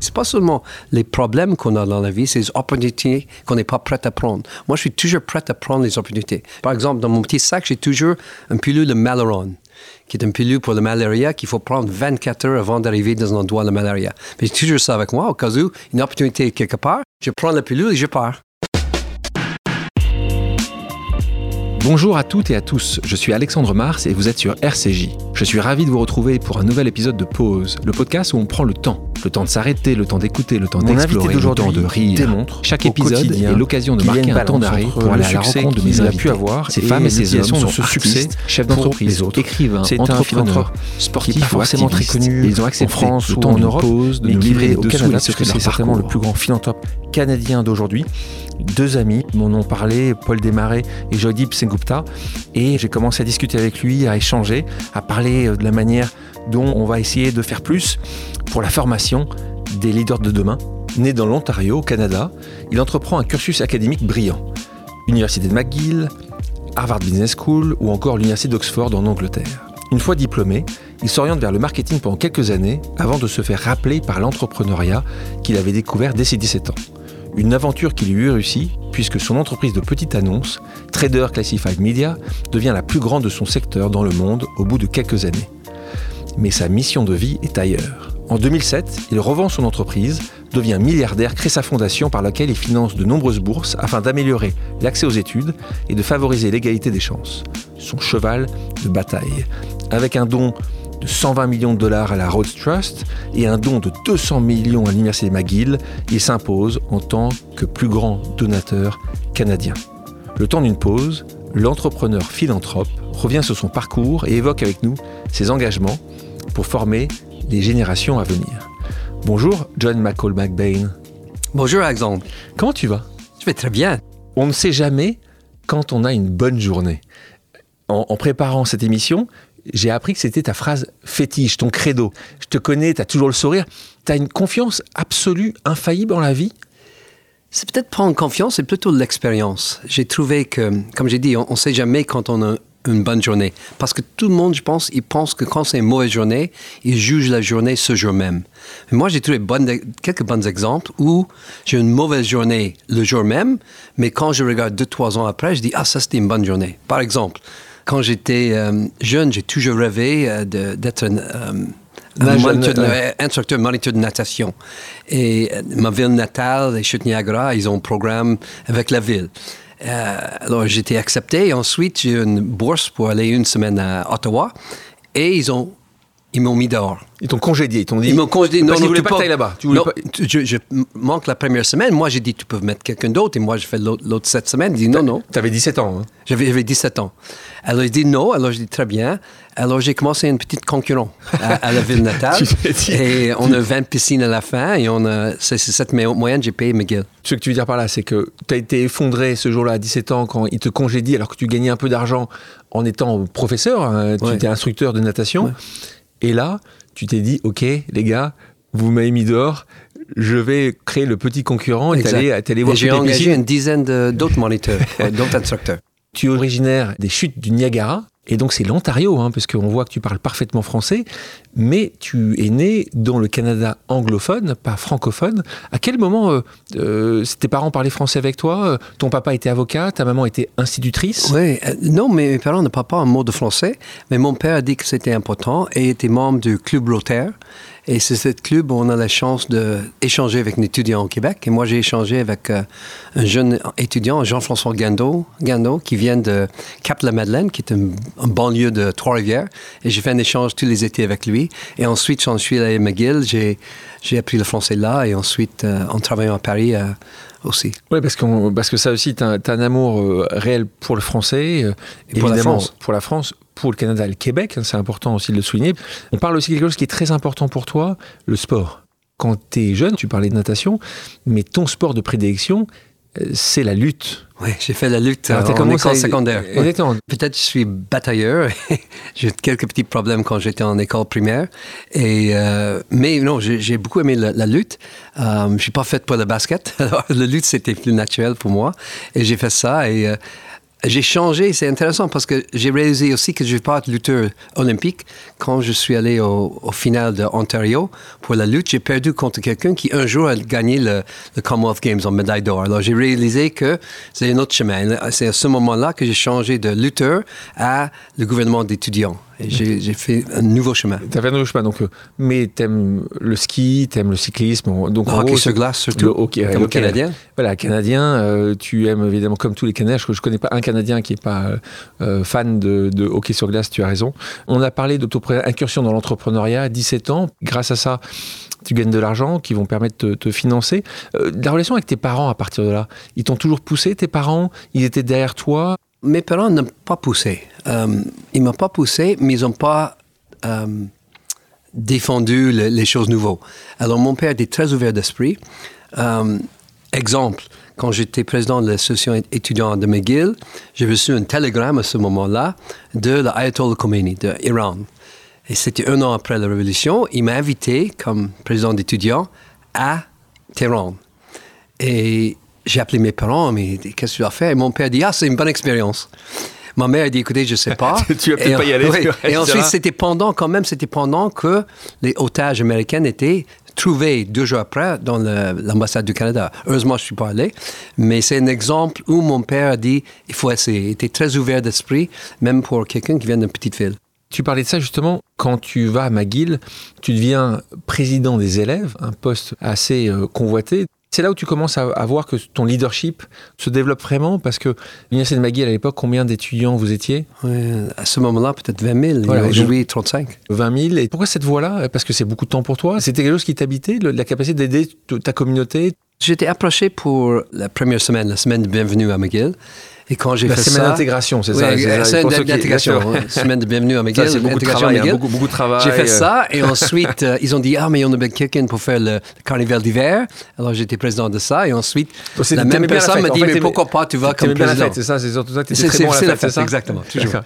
C'est pas seulement les problèmes qu'on a dans la vie, c'est les opportunités qu'on n'est pas prêt à prendre. Moi, je suis toujours prêt à prendre les opportunités. Par exemple, dans mon petit sac, j'ai toujours un pilule de Malaron, qui est un pilule pour la malaria qu'il faut prendre 24 heures avant d'arriver dans un endroit de malaria. Mais j'ai toujours ça avec moi, au cas où une opportunité est quelque part, je prends la pilule et je pars. Bonjour à toutes et à tous, je suis Alexandre Mars et vous êtes sur RCJ. Je suis ravi de vous retrouver pour un nouvel épisode de Pause, le podcast où on prend le temps. Le temps de s'arrêter, le temps d'écouter, le temps d'explorer, le temps de rire. Démontre Chaque épisode est l'occasion de marquer un temps d'arrêt pour aller à la rencontre de mes invités. pu avoir ces femmes et ces hommes sont ce succès, chefs d'entreprise, écrivains, entrepreneurs, sportifs forcément très connu ils ont accepté en France ou en Europe, pause, de nous livrer au Canada, parce que c'est certainement le plus grand philanthrope canadien d'aujourd'hui deux amis m'en ont parlé, Paul Desmarais et Jodip Sengupta, et j'ai commencé à discuter avec lui, à échanger, à parler de la manière dont on va essayer de faire plus pour la formation des leaders de demain. Né dans l'Ontario, au Canada, il entreprend un cursus académique brillant. Université de McGill, Harvard Business School ou encore l'Université d'Oxford en Angleterre. Une fois diplômé, il s'oriente vers le marketing pendant quelques années avant de se faire rappeler par l'entrepreneuriat qu'il avait découvert dès ses 17 ans. Une aventure qui lui réussit, puisque son entreprise de petite annonce, Trader Classified Media, devient la plus grande de son secteur dans le monde au bout de quelques années. Mais sa mission de vie est ailleurs. En 2007, il revend son entreprise, devient milliardaire, crée sa fondation par laquelle il finance de nombreuses bourses afin d'améliorer l'accès aux études et de favoriser l'égalité des chances. Son cheval de bataille. Avec un don de 120 millions de dollars à la Rhodes Trust et un don de 200 millions à l'Université McGill, il s'impose en tant que plus grand donateur canadien. Le temps d'une pause, l'entrepreneur philanthrope revient sur son parcours et évoque avec nous ses engagements pour former les générations à venir. Bonjour John McCall McBain. Bonjour Alexandre. Comment tu vas? Je vais très bien. On ne sait jamais quand on a une bonne journée. en préparant cette émission, j'ai appris que c'était ta phrase fétiche, ton credo. Je te connais, tu as toujours le sourire. Tu as une confiance absolue, infaillible en la vie? C'est peut-être pas une confiance, c'est plutôt l'expérience. J'ai trouvé que, comme j'ai dit, on ne sait jamais quand on a une bonne journée. Parce que tout le monde, je pense, il pense que quand c'est une mauvaise journée, il juge la journée ce jour même. moi, j'ai trouvé quelques bons exemples où j'ai une mauvaise journée le jour même, mais quand je regarde deux, trois ans après, je dis, ah, ça, c'était une bonne journée. Par exemple, quand j'étais euh, jeune, j'ai toujours rêvé euh, d'être un, euh, instructeur moniteur de natation. Et ma ville natale, les Chutes Niagara, ils ont un programme avec la ville. alors j'ai été accepté. Ensuite, j'ai eu une bourse pour aller une semaine à Ottawa. Et ils ont ils m'ont mis dehors. Ils t'ont congédié, ils t'ont dit. Ils m'ont congédié. Parce qu'ils voulaient pas que là-bas. Non, je, je, manque la première semaine. Moi, j'ai dit, tu peux mettre quelqu'un d'autre. Et moi, je fais l'autre cette semaine. Il dit, non, non. Tu avais 17 ans. Hein? J'avais 17 ans. Alors, il dit non. Alors, je dis, très bien. Alors, j'ai commencé une petite concurrence à, la ville natale. et on a 20 piscines à la fin. Et on a, c'est cette moyenne, j'ai payé McGill. Ce que tu veux dire par là, c'est que tu as été effondré ce jour-là à 17 ans quand ils te congédient alors que tu gagnais un peu d'argent en étant professeur. Hein, tu étais instructeur de natation. Et là, tu t'es dit, OK, les gars, vous m'avez mis dehors, je vais créer le petit concurrent et t'allais voir J'ai engagé une dizaine d'autres moniteurs, d'autres instructeurs. Tu es originaire des chutes du Niagara. Et donc c'est l'Ontario, hein, parce qu'on voit que tu parles parfaitement français, mais tu es né dans le Canada anglophone, pas francophone. À quel moment euh, euh, tes parents parlaient français avec toi Ton papa était avocat, ta maman était institutrice? Oui, euh, non, mes parents ne parlent pas un mot de français, mais mon père a dit que c'était important et était membre du club Lothaire. Et c'est ce club où on a la chance d'échanger avec un étudiant au Québec. Et moi, j'ai échangé avec euh, un jeune étudiant, Jean-François Gando, Gando, qui vient de Cap-la-Madeleine, qui est un, banlieue de Trois-Rivières. Et j'ai fait un échange tous les étés avec lui. Et ensuite, j'en suis allé à McGill. J'ai appris le français là. Et ensuite, euh, en travaillant à Paris, euh, aussi. Oui, parce, parce que ça aussi, tu as, un amour réel pour le français, et pour la France. Pour la France, pour le Canada et le Québec, hein, c'est important aussi de le souligner. On parle aussi de quelque chose qui est très important pour toi, le sport. Quand tu es jeune, tu parlais de natation, mais ton sport de prédilection, euh, c'est la lutte. Oui, j'ai fait la lutte Alors, en école secondaire. Peut-être je suis batailleur. j'ai eu quelques petits problèmes quand j'étais en école primaire. Et, euh, mais non, j'ai beaucoup aimé la, lutte. Euh, je ne suis pas fait pour le basket. Alors, la lutte, c'était plus naturel pour moi. Et j'ai fait ça. Et j'ai changé, c'est intéressant parce que j'ai réalisé aussi que je ne vais pas être lutteur olympique. Quand je suis allé au, au final de Ontario pour la lutte, j'ai perdu contre quelqu'un qui un jour a gagné le, le Commonwealth Games en médaille d'or. Alors j'ai réalisé que c'est un autre chemin. C'est à ce moment-là que j'ai changé de lutteur à le gouvernement d'étudiants. Et j'ai fait un nouveau chemin. Tu as fait un nouveau chemin, donc, euh, mais tu aimes le ski, tu aimes le cyclisme. Donc, le hockey sur glace, surtout. Le hockey, le Canadien? Voilà, Canadien, euh, tu aimes évidemment, comme tous les Canadiens, je ne connais pas un Canadien qui n'est pas euh, fan de, de, hockey sur glace, tu as raison. On a parlé d'incursion dans l'entrepreneuriat à 17 ans. Grâce à ça, tu gagnes de l'argent qui vont permettre de te financer. la relation avec tes parents à partir de là, ils t'ont toujours poussé, tes parents? Ils étaient derrière toi? Mes parents n'ont pas poussé. Euh, ils m'ont pas poussé, mais ils n'ont pas euh, défendu les choses nouvelles. Alors, mon père était très ouvert d'esprit. Euh, exemple, quand j'étais président de l'association étudiante de McGill, j'ai reçu un télégramme à ce moment-là de l'Ayatollah Khomeini d'Iran. Et c'était un an après la révolution. Il m'a invité comme président d'étudiants à Téhéran. Et j'ai appelé mes parents, mais qu'est-ce que tu vas faire? Et mon père dit, ah, c'est une bonne expérience. Ma mère a dit, écoutez, je ne sais pas. tu vas peut-être pas y aller. Et ensuite, c'était pendant, quand même, c'était pendant que les otages américains étaient trouvés deux jours après dans l'ambassade du Canada. Heureusement, je ne suis pas allé, mais c'est un exemple où mon père a dit, il faut essayer. Il était très ouvert d'esprit, même pour quelqu'un qui vient d'une petite ville. Tu parlais de ça justement, quand tu vas à McGill, tu deviens président des élèves, un poste assez euh, convoité. C'est là où tu commences à, voir que ton leadership se développe vraiment parce que l'Université de McGill, à l'époque, combien d'étudiants vous étiez? À ce moment-là, peut-être 20 000. Voilà, aujourd'hui, 35. 20 000. Et pourquoi cette voie-là Parce que c'est beaucoup de temps pour toi. C'était quelque chose qui t'habitait, la capacité d'aider ta communauté? J'étais approché pour la première semaine, la semaine de bienvenue à McGill. Et quand j'ai fait ça... La semaine d'intégration, c'est ça La semaine d'intégration, semaine de bienvenue à McGill. C'est beaucoup, de travail, hein, beaucoup, de travail. J'ai fait ça et ensuite, euh, ils ont dit, ah, mais on a besoin quelqu'un pour faire le, carnaval d'hiver. Alors, j'étais président de ça et ensuite, la même personne m'a dit, mais pourquoi pas, tu vas comme président. C'est ça, c'est surtout ça à la fête, c'est ça Exactement, toujours.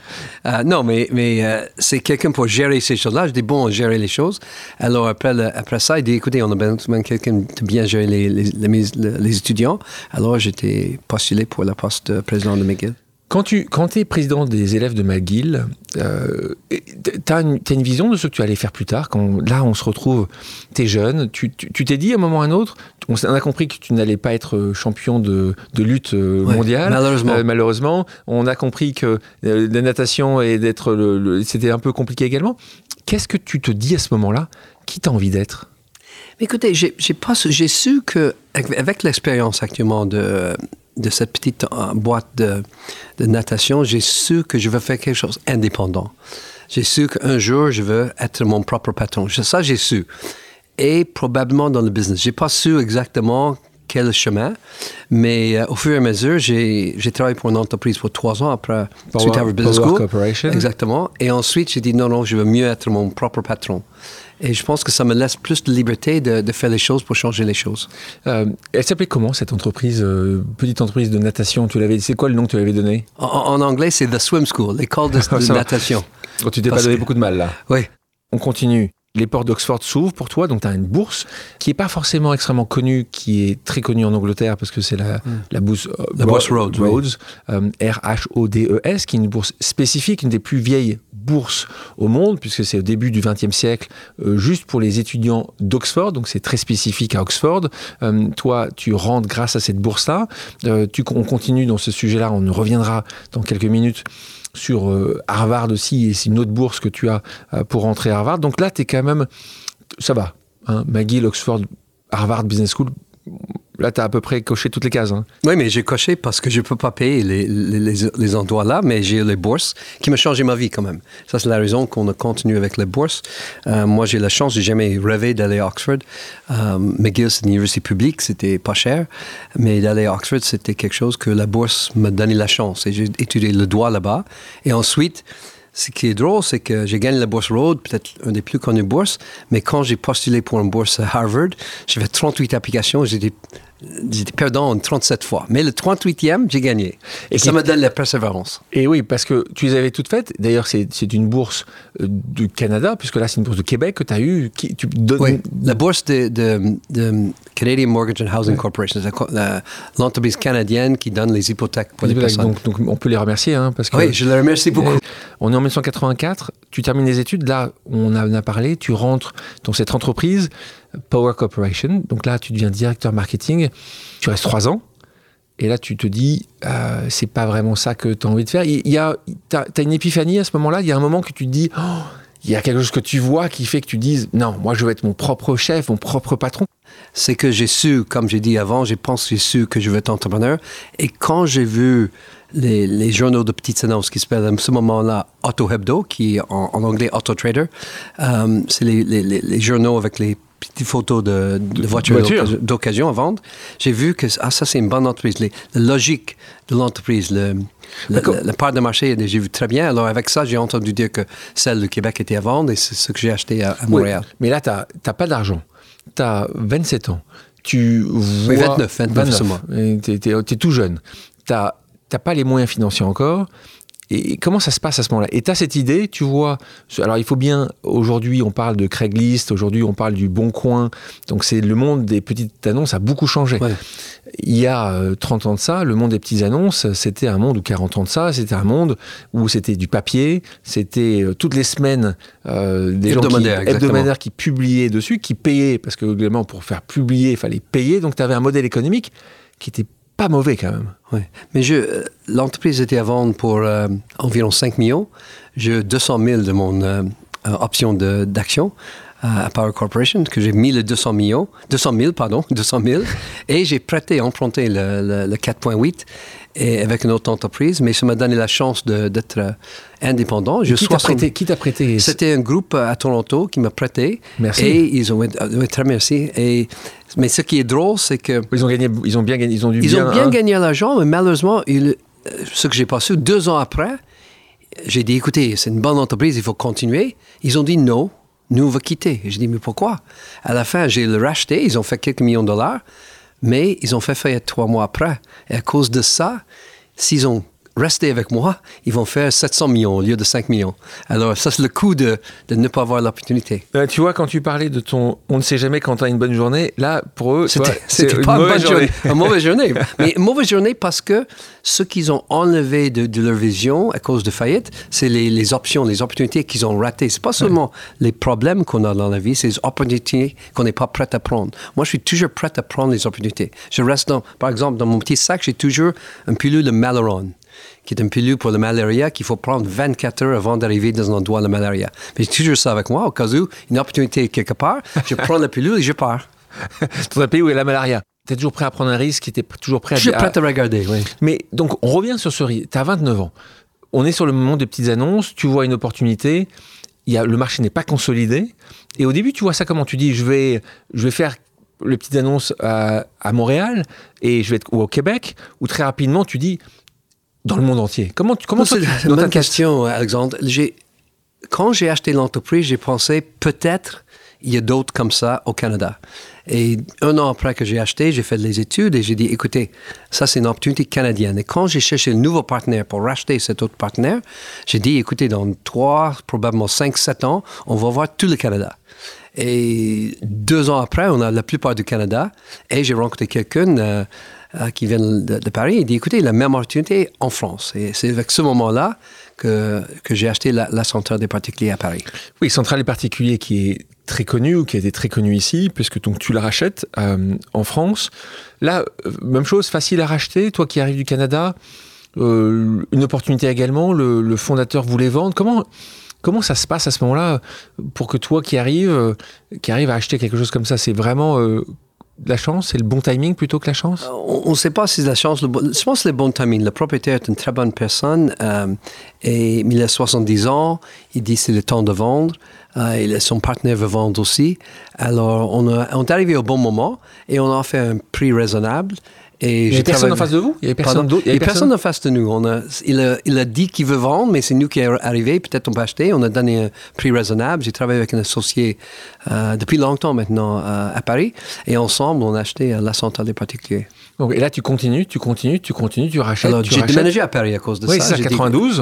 Euh, non, mais, mais euh, c'est quelqu'un pour gérer ces choses-là. Je dis, bon, gérer les choses. Alors, après, après ça, il dit, écoutez, on a besoin de quelqu'un de bien gérer les, les, étudiants. Alors, j'étais postulé pour la poste de président de McGill. Quand tu quand es président des élèves de McGill, euh, tu as, une vision de ce que tu allais faire plus tard. Quand là, on se retrouve, tu es jeune, tu t'es dit à un moment ou à un autre, on a compris que tu n'allais pas être champion de, de lutte euh, mondiale. malheureusement. Euh, malheureusement. On a compris que euh, la natation et d'être le, c'était un peu compliqué également. Qu'est-ce que tu te dis à ce moment-là Qui t'as envie d'être? Écoutez, j'ai su que avec l'expérience actuellement de de cette petite euh, boîte de, natation, j'ai su que je veux faire quelque chose indépendant. J'ai su qu'un jour, je veux être mon propre patron. Ça, j'ai su. Et probablement dans le business. J'ai pas su exactement quel chemin, mais euh, au fur et à mesure, j'ai travaillé pour une entreprise pour trois ans après Harvard Business School. Corporation. Exactement. Et ensuite, j'ai dit non, non, je veux mieux être mon propre patron. Et je pense que ça me laisse plus de liberté de, faire les choses pour changer les choses. Euh, elle s'appelait comment cette entreprise, euh, petite entreprise de natation? Tu l'avais, c'est quoi le nom que tu avais donné? En, anglais, c'est The Swim School, l'école de, de natation. Oh, tu t'es pas donné beaucoup de mal là. Oui. On continue les portes d'Oxford s'ouvrent pour toi, donc tu as une bourse qui n'est pas forcément extrêmement connue, qui est très connue en Angleterre parce que c'est la, hmm. la bourse, euh, la bourse Rhodes, euh, R-H-O-D-E-S, qui est une bourse spécifique, une des plus vieilles bourses au monde, puisque c'est au début du XXe siècle, euh, juste pour les étudiants d'Oxford, donc c'est très spécifique à Oxford. toi, tu rentres grâce à cette bourse-là. tu, on continue dans ce sujet-là, on reviendra dans quelques minutes sur euh, Harvard aussi, et c'est une autre bourse que tu as euh, pour rentrer à Harvard. Donc là, tu es quand même. Ça va. Hein, McGill, Oxford, Harvard Business School, Là, tu as à peu près coché toutes les cases. Hein. Oui, mais j'ai coché parce que je ne peux pas payer les, les, endroits là, mais j'ai les bourses qui m'ont changé ma vie quand même. Ça, c'est la raison qu'on a continué avec les bourses. Euh, moi, j'ai la chance, j'ai jamais rêvé d'aller à Oxford. Euh, McGill, c'est une université publique, c'était pas cher, mais d'aller à Oxford, c'était quelque chose que la bourse m'a donné la chance. Et j'ai étudié le droit là-bas. Et ensuite, ce qui est drôle, c'est que j'ai gagné la bourse Road, peut-être une des plus connues bourses, mais quand j'ai postulé pour une bourse à Harvard, j'avais 38 applications, j'étais j'étais perdant 37 fois. Mais le 38e, j'ai gagné. Et, ça me donne la persévérance. Et oui, parce que tu les avais toutes faites. D'ailleurs, c'est une bourse euh, du Canada, puisque là, c'est une bourse de Québec que tu as eue. Qui, tu Oui, la bourse de, de, Canadian Mortgage and Housing Corporation, l'entreprise canadienne qui donne les hypothèques pour les, personnes. Donc, donc, on peut les remercier. Hein, parce que oui, je les remercie beaucoup. On est en 1984, tu termines les études, là on en a parlé, tu rentres dans cette entreprise, Power Corporation, donc là tu deviens directeur marketing, tu restes trois ans. Et là, tu te dis, euh, c'est pas vraiment ça que tu as envie de faire. Il y a, t'as, as une épiphanie à ce moment-là? Il y a un moment que tu te dis, oh, il y a quelque chose que tu vois qui fait que tu dises, non, moi je veux être mon propre chef, mon propre patron. C'est que j'ai su, comme j'ai dit avant, j'ai pensé, j'ai su que je veux être entrepreneur. Et quand j'ai vu les, journaux de petites annonces qui s'appellent à ce moment-là Auto Hebdo, qui est en, anglais Auto Trader, euh, c'est les, journaux avec les petites photos de, voitures d'occasion à vendre, j'ai vu que ah, ça, c'est une bonne entreprise. la logique de l'entreprise, le, la part de marché, j'ai vu très bien. Alors, avec ça, j'ai entendu dire que celle du Québec était à vendre et c'est ce que j'ai acheté à, Montréal. mais là, tu n'as pas d'argent. Tu as 27 ans. Tu vois... Oui, 29, 29, Tu es, tout jeune. Tu n'as pas les moyens financiers encore. Et comment ça se passe à ce moment-là? Et tu as cette idée, tu vois, alors il faut bien, aujourd'hui on parle de Craigslist, aujourd'hui on parle du Bon Coin, donc c'est le monde des petites annonces a beaucoup changé. Il y a 30 euh, ans de ça, le monde des petites annonces, c'était un monde, ou 40 ans de ça, c'était un monde où c'était du papier, c'était euh, toutes les semaines euh, des hebdomadaires qui, qui, publiaient dessus, qui payaient, parce que également pour faire publier, il fallait payer, donc tu avais un modèle économique qui était pas mauvais quand même. Oui, mais je, l'entreprise était à vendre pour euh, environ 5 millions. J'ai 200 000 de mon euh, euh, option d'action à Power Corporation, que j'ai mis le 200 millions, 200 000, pardon, 200 000, et j'ai prêté, emprunté le, le 4.8 et avec une autre entreprise, mais ça m'a donné la chance d'être euh, indépendant. Je qui t'a prêté, qui prêté? C'était un groupe à Toronto qui m'a prêté. Merci. Et ils ont, euh, très merci. Et, mais ce qui est drôle, c'est que ils ont gagné, ils ont bien gagné, ils ont dû ils bien, ont bien gagné l'argent, mais malheureusement, euh, ce que j'ai pas su, deux ans après, j'ai dit écoutez, c'est une bonne entreprise, il faut continuer. Ils ont dit non. Nous, on va quitter. Je dis, mais pourquoi? À la fin, j'ai le racheté, ils ont fait quelques millions de dollars mais ils ont fait faillite trois mois après. Et à cause de ça, s'ils ont resté avec moi, ils vont faire 700 millions au lieu de 5 millions. Alors, ça, c'est le coût de, de, ne pas avoir l'opportunité. Ben, tu vois, quand tu parlais de ton on ne sait jamais quand tu as une bonne journée, là, pour eux, c'était pas une, bonne journée. une mauvaise journée. Mais une mauvaise journée parce que ce qu'ils ont enlevé de, leur vision à cause de faillite, c'est les, les, options, les opportunités qu'ils ont ratées. C'est pas seulement les problèmes qu'on a dans la vie, c'est les opportunités qu'on n'est pas prêt à prendre. Moi, je suis toujours prêt à prendre les opportunités. Je reste dans, par exemple, dans mon petit sac, j'ai toujours un pilule de Maleron qui est une pilule pour la malaria qu'il faut prendre 24 heures avant d'arriver dans un endroit de malaria. Mais j'ai toujours ça avec moi, au cas où, une opportunité quelque part, je prends la pilule et je pars. dans un pays où il y a la malaria. Tu es toujours prêt à prendre un risque, tu es toujours prêt à... Je suis prêt à regarder, oui. Mais donc, on revient sur ce risque. Tu as 29 ans. On est sur le moment des petites annonces, tu vois une opportunité, il y a, le marché n'est pas consolidé. Et au début, tu vois ça comment? Tu dis, je vais, je vais faire les petites annonces à, à Montréal et je vais être ou au Québec, ou très rapidement, tu dis, dans le monde entier. Comment, comment c'est une bonne question, Alexandre. Quand j'ai acheté l'entreprise, j'ai pensé peut-être il y a d'autres comme ça au Canada. Et un an après que j'ai acheté, j'ai fait des études et j'ai dit, écoutez, ça c'est une opportunité canadienne. Et quand j'ai cherché un nouveau partenaire pour racheter cet autre partenaire, j'ai dit, écoutez, dans trois, probablement cinq, sept ans, on va voir tout le Canada. Et deux ans après, on a la plupart du Canada. Et j'ai rencontré quelqu'un euh, euh, qui vient de, Paris. Il dit, écoutez, la même opportunité en France. Et c'est avec ce moment-là que, que j'ai acheté la, centrale des particuliers à Paris. Oui, centrale des particuliers qui est très connue ou qui a été très connue ici, puisque donc tu la rachètes euh, en France. Là, euh, même chose, facile à racheter. Toi qui arrives du Canada, une opportunité également. Le, fondateur voulait vendre. Comment Comment ça se passe à ce moment-là pour que toi qui arrives, qui arrive à acheter quelque chose comme ça, c'est vraiment la chance, c'est le bon timing plutôt que la chance? Euh, On ne sait pas si c'est la chance. Le je pense que le bon timing. Le propriétaire est une très bonne personne euh, et il a 70 ans. Il dit c'est le temps de vendre. Euh, son partenaire veut vendre aussi. Alors, on, est arrivé au bon moment et on a fait un prix raisonnable. Et il n'y avait personne en face de vous? Il n'y avait personne Il n'y avait personne en face de nous. On a, il, a, il a dit qu'il veut vendre, mais c'est nous qui est arrivé. Peut-être on peut acheter. On a donné un prix raisonnable. J'ai travaillé avec un associé euh, depuis longtemps maintenant euh, à Paris. Et ensemble, on a acheté euh, la centrale des particuliers. et là, tu continues, tu continues, tu continues, tu rachètes. Alors, j'ai déménagé à Paris à cause de ça. Oui, c'est 92.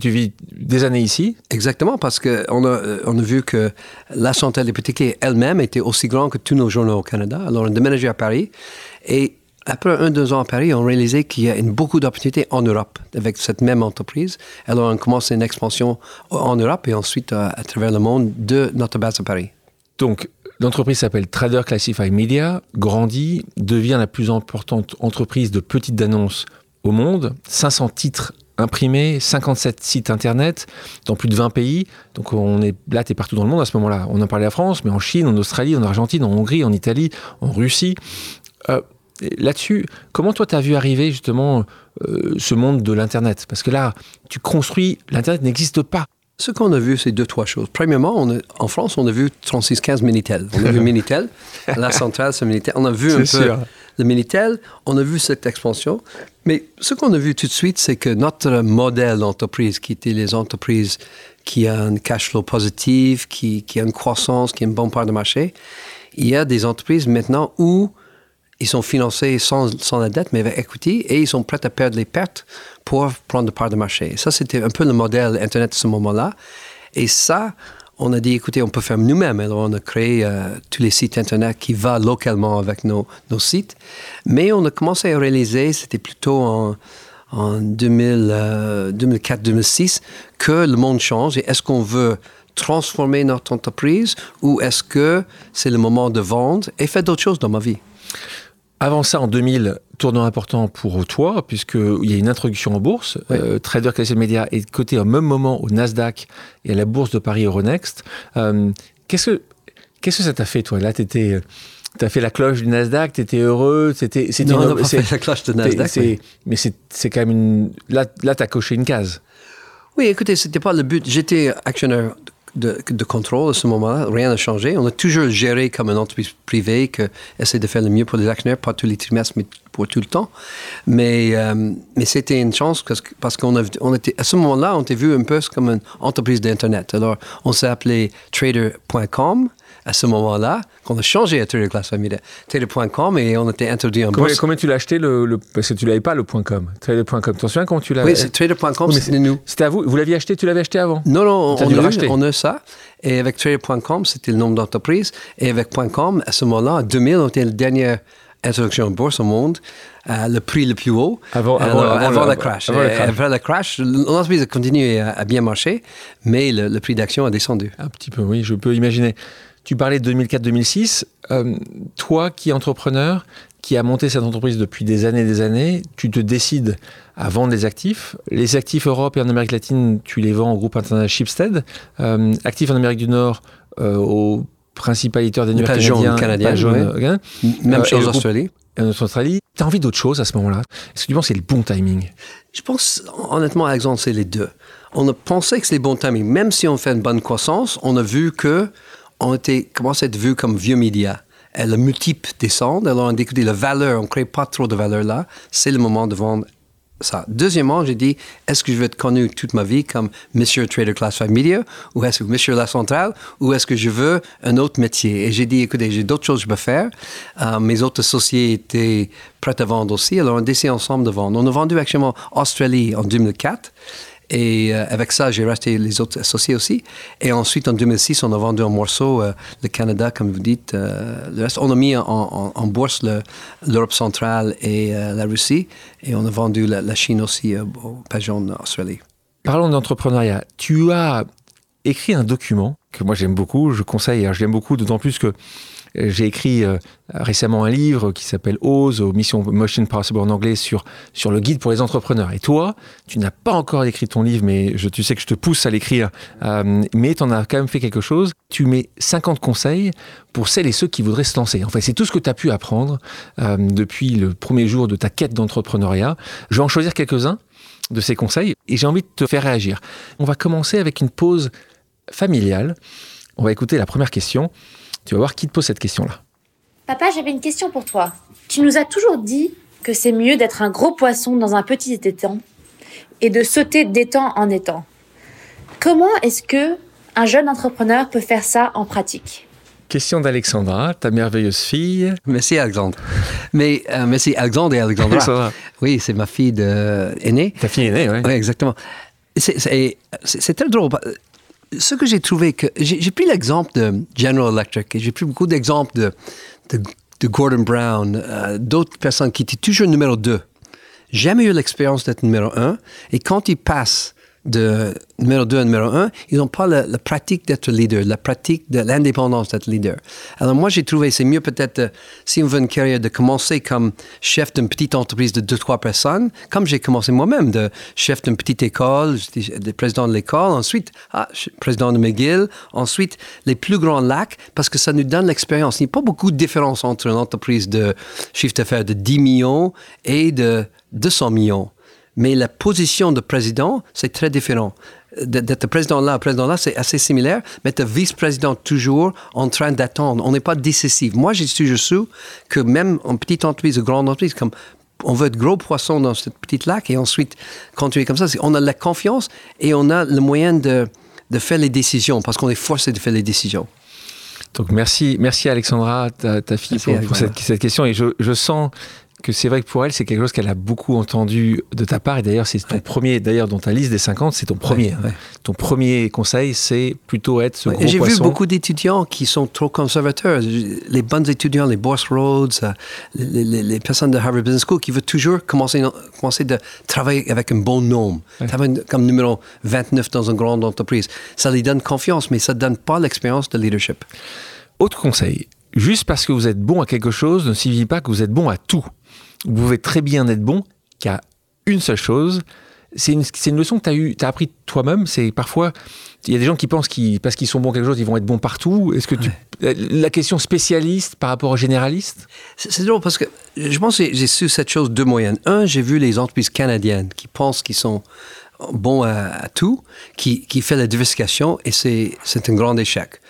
tu, vis des années ici. Exactement, parce qu'on a, on a vu que la centrale des particuliers elle-même était aussi grande que tous nos journaux au Canada. Alors, on a déménagé à Paris. Et après un, deux ans à Paris, on réalisait qu'il y a beaucoup d'opportunités en Europe avec cette même entreprise. Alors, on commencé une expansion en Europe et ensuite à, travers le monde de notre base à Paris. Donc, l'entreprise s'appelle Trader Classified Media, grandit, devient la plus importante entreprise de petites annonces au monde, 500 titres imprimés, 57 sites internet dans plus de 20 pays. Donc on est là, tu es partout dans le monde à ce moment-là. On en parlait à France, mais en Chine, en Australie, en Argentine, en Hongrie, en Italie, en Russie. Euh, Là-dessus, comment toi, tu as vu arriver justement euh, ce monde de l'Internet? Parce que là, tu construis, l'Internet n'existe pas. Ce qu'on a vu, c'est deux, trois choses. Premièrement, en France, on a vu 3615 Minitel. On a vu Minitel, la centrale, c'est Minitel. On a vu un peu le Minitel, on a vu cette expansion. Mais ce qu'on a vu tout de suite, c'est que notre modèle d'entreprise, qui était les entreprises qui ont un cash flow positif, qui, qui a une croissance, qui a une bonne part de marché, il y a des entreprises maintenant où ils sont financés sans, sans, la dette, mais avec equity, et ils sont prêts à perdre les pertes pour prendre part de marché. ça, c'était un peu le modèle Internet à ce moment-là. Et ça, on a dit, écoutez, on peut faire nous-mêmes. Alors, on a créé euh, tous les sites Internet qui vont localement avec nos, nos, sites. Mais on a commencé à réaliser, c'était plutôt en, en 2004-2006, euh, que le monde change. Et est-ce qu'on veut transformer notre entreprise ou est-ce que c'est le moment de vendre? Et faire d'autres choses dans ma vie? Avant ça, en 2000, tournant important pour toi, puisqu'il y a une introduction en bourse. Euh, Trader Classic Media est coté au même moment au Nasdaq et à la bourse de Paris Euronext. Euh, qu'est-ce, que, qu'est-ce que ça t'a fait, toi? Là, tu as fait la cloche du Nasdaq, tu étais heureux, c'était, c'était non, on fait la cloche du Nasdaq. Mais c'est, c'est quand même une. Là, là tu as coché une case. Oui, écoutez, c'était pas le but. J'étais actionnaire de, contrôle à ce moment-là. Rien n'a changé. On a toujours géré comme une entreprise privée qui essaie de faire le mieux pour les actionnaires, pas tous les trimestres, mais pour tout le temps. Mais, euh, mais c'était une chance parce, parce on était, à ce moment-là, on était vu un peu comme une entreprise d'Internet. Alors, on s'est appelé trader.com à ce moment-là, qu'on a changé à Trader Class Family, Trader.com et on été introduit en bourse. Comment tu l'as acheté le, Parce que tu l'avais pas le .com. Trader.com. Tu te souviens comment tu l'as Oui, c'est Trader.com, c'était nous. C'était à vous. Vous l'aviez acheté, tu l'avais acheté avant? Non, non, on, a, on a ça. Et avec Trader.com, c'était le nombre d'entreprises. Et avec .com, à ce moment-là, en 2000, on était la dernière introduction en bourse au monde. Euh, le prix le plus haut avant, avant, avant, le, crash. Avant le crash. Après le crash, l'entreprise a continué à, bien marcher, mais le, le prix d'action a descendu. Un petit peu, oui, je peux imaginer. Tu parlais de 2004-2006. Euh, toi qui es entrepreneur, qui a monté cette entreprise depuis des années et des années, tu te décides à vendre les actifs. Les actifs Europe et en Amérique latine, tu les vends au groupe international Shipstead. Euh, actifs en Amérique du Nord, euh, au principal éditeur des New York canadien. Même chose en Australie. En Australie. Tu as envie d'autre chose à ce moment-là? Est-ce que tu penses que c'est le bon timing? Je pense, honnêtement, Alexandre, c'est les deux. On a pensé que c'est le bon timing. Même si on fait une bonne croissance, on a vu que ont été, commencé à être vus comme vieux médias. Le multiple descend, alors on dit la valeur, on ne crée pas trop de valeur là, c'est le moment de vendre ça. Deuxièmement, j'ai dit, est-ce que je veux être connu toute ma vie comme Monsieur Trader Class 5 Media, ou est-ce que Monsieur La Centrale, ou est-ce que je veux un autre métier? Et j'ai dit, écoutez, j'ai d'autres choses que je peux faire. Euh, mes autres associés étaient prêts à vendre aussi, alors on a décidé ensemble de vendre. On a vendu actuellement Australie en 2004. Et euh, avec ça, j'ai racheté les autres associés aussi. Et ensuite, en 2006, on a vendu un morceau, euh, le Canada, comme vous dites. Euh, on a mis en, bourse l'Europe centrale et la Russie. Et on a vendu la, Chine aussi au Pajon Australie. Parlons d'entrepreneuriat. Tu as écrit un document que moi j'aime beaucoup, je conseille, je l'aime beaucoup, d'autant plus que j'ai écrit euh, récemment un livre qui s'appelle Ose, aux missions Motion Possible en anglais, sur, sur le guide pour les entrepreneurs. Et toi, tu n'as pas encore écrit ton livre, mais tu sais que je te pousse à l'écrire. Euh, mais tu en as quand même fait quelque chose. Tu mets 50 conseils pour celles et ceux qui voudraient se lancer. En fait, c'est tout ce que tu as pu apprendre euh, depuis le premier jour de ta quête d'entrepreneuriat. Je vais en choisir quelques-uns de ces conseils et j'ai envie de te faire réagir. On va commencer avec une pause familiale. On va écouter la première question. Tu vas voir qui te pose cette question-là. Papa, j'avais une question pour toi. Tu nous as toujours dit que c'est mieux d'être un gros poisson dans un petit étang et de sauter d'étang en étang. Comment est-ce que un jeune entrepreneur peut faire ça en pratique? Question d'Alexandra, ta merveilleuse fille. Merci Alexandre. Mais euh, merci Alexandre et Alexandra. oui, c'est ma fille de, aînée. Ta fille aînée, oui. Oui, exactement. C'est très drôle. Ce que j'ai trouvé que j'ai pris l'exemple de General Electric j'ai pris beaucoup d'exemples de, de, Gordon Brown, euh, d'autres personnes qui étaient toujours numéro 2. Jamais eu l'expérience d'être numéro 1 et quand ils passent de numéro 2 à numéro 1, ils n'ont pas la, pratique d'être leader, la pratique de l'indépendance d'être leader. Alors moi, j'ai trouvé, c'est mieux peut-être, euh, si on veut une carrière, de commencer comme chef d'une petite entreprise de 2-3 personnes, comme j'ai commencé moi-même, de chef d'une petite école, de président de l'école, ensuite ah, président de McGill, ensuite les plus grands lacs, parce que ça nous donne l'expérience. Il n'y a pas beaucoup de différence entre une entreprise de chiffre d'affaires de 10 millions et de 200 millions. Mais la position de président, c'est très différent. D'être président là, président là, c'est assez similaire, mais être vice-président toujours en train d'attendre. On n'est pas décisif. Moi, j'ai toujours su que même en petite entreprise ou grande entreprise, comme on veut être gros poisson dans cette petite lac et ensuite continuer comme ça, on a la confiance et on a le moyen de, de faire les décisions parce qu'on est forcé de faire les décisions. Donc merci, merci Alexandra, ta, fille, pour, cette, cette, question. Et je, je sens que c'est vrai que pour elle, c'est quelque chose qu'elle a beaucoup entendu de ta part. Et d'ailleurs, c'est ton premier, d'ailleurs, dans ta liste des 50, c'est ton premier. Hein. Ton premier conseil, c'est plutôt être ce gros J'ai vu beaucoup d'étudiants qui sont trop conservateurs. Les bons étudiants, les Boss Rhodes, euh, les, personnes de Harvard Business School qui veulent toujours commencer, commencer de travailler avec un bon nom. Comme numéro 29 dans une grande entreprise. Ça lui donne confiance, mais ça ne donne pas l'expérience de leadership. Autre conseil, juste parce que vous êtes bon à quelque chose ne signifie pas que vous êtes bon à tout vous pouvez très bien être bon qu'à une seule chose. C'est une, une, leçon que tu as, as appris toi-même. C'est parfois, il y a des gens qui pensent qu'ils, parce qu'ils sont bons à quelque chose, ils vont être bons partout. Est-ce que tu, la question spécialiste par rapport au généraliste C'est drôle parce que je pense que j'ai su cette chose de moyenne. Un, j'ai vu les entreprises canadiennes qui pensent qu'ils sont bons à, tout, qui, qui fait la diversification et c'est, c'est un grand échec.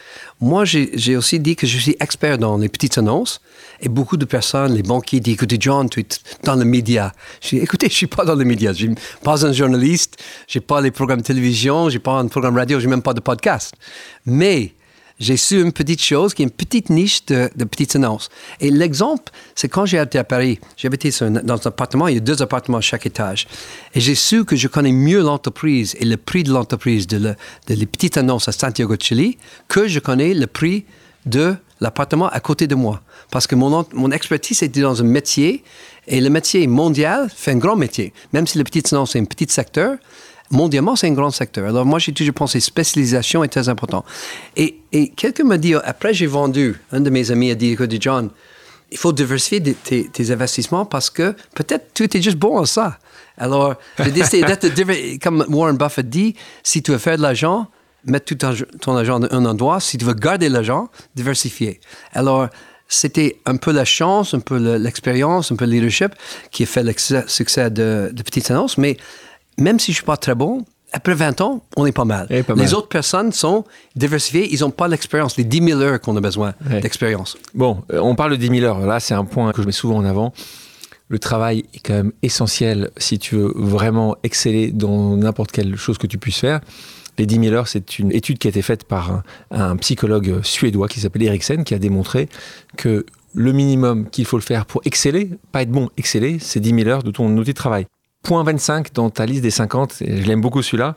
Moi, j'ai aussi dit que je suis expert dans les petites annonces. Et beaucoup de personnes, les banquiers, disent Écoutez, John, tu es dans le média. Je dis Écoutez, je ne suis pas dans les médias. Je ne suis pas un journaliste. Je n'ai pas les programmes de télévision. Je n'ai pas un programme radio. Je n'ai même pas de podcast. Mais j'ai su une petite chose qui est une petite niche de, petites annonces. Et l'exemple, c'est quand j'ai été à Paris, j'habitais dans un appartement, il y a deux appartements à chaque étage. Et j'ai su que je connais mieux l'entreprise et le prix de l'entreprise de, les petites annonces à Santiago de Chili que je connais le prix de l'appartement à côté de moi. Parce que mon, mon expertise était dans un métier et le métier mondial fait un grand métier. Même si les petites annonces, c'est un petit secteur, mondialement, c'est un grand secteur. Alors moi, j'ai toujours pensé spécialisation est très important. Et, et quelqu'un m'a dit, après j'ai vendu, un de mes amis a dit, écoute, John, il faut diversifier tes, investissements parce que peut-être tu étais juste bon en ça. Alors, j'ai décidé d'être, comme Warren Buffett dit, si tu veux faire de l'argent, mets tout ton, argent dans un endroit. Si tu veux garder l'argent, diversifier. Alors, c'était un peu la chance, un peu l'expérience, un peu le leadership qui a fait le succès de, de Petites Annonces. Mais même si je ne suis pas très bon, après 20 ans, on est pas mal. Les autres personnes sont diversifiées, ils n'ont pas l'expérience, les 10 000 heures qu'on a besoin d'expérience. Bon, euh, on parle de 10 000 heures. Là, c'est un point que je mets souvent en avant. Le travail est quand même essentiel si tu veux vraiment exceller dans n'importe quelle chose que tu puisses faire. Les 10 000 heures, c'est une étude qui a été faite par un, un psychologue suédois qui s'appelle Eriksen, qui a démontré que le minimum qu'il faut le faire pour exceller, pas être bon, exceller, c'est 10 000 heures de ton outil de travail point 25 dans ta liste des 50, et je l'aime beaucoup celui-là.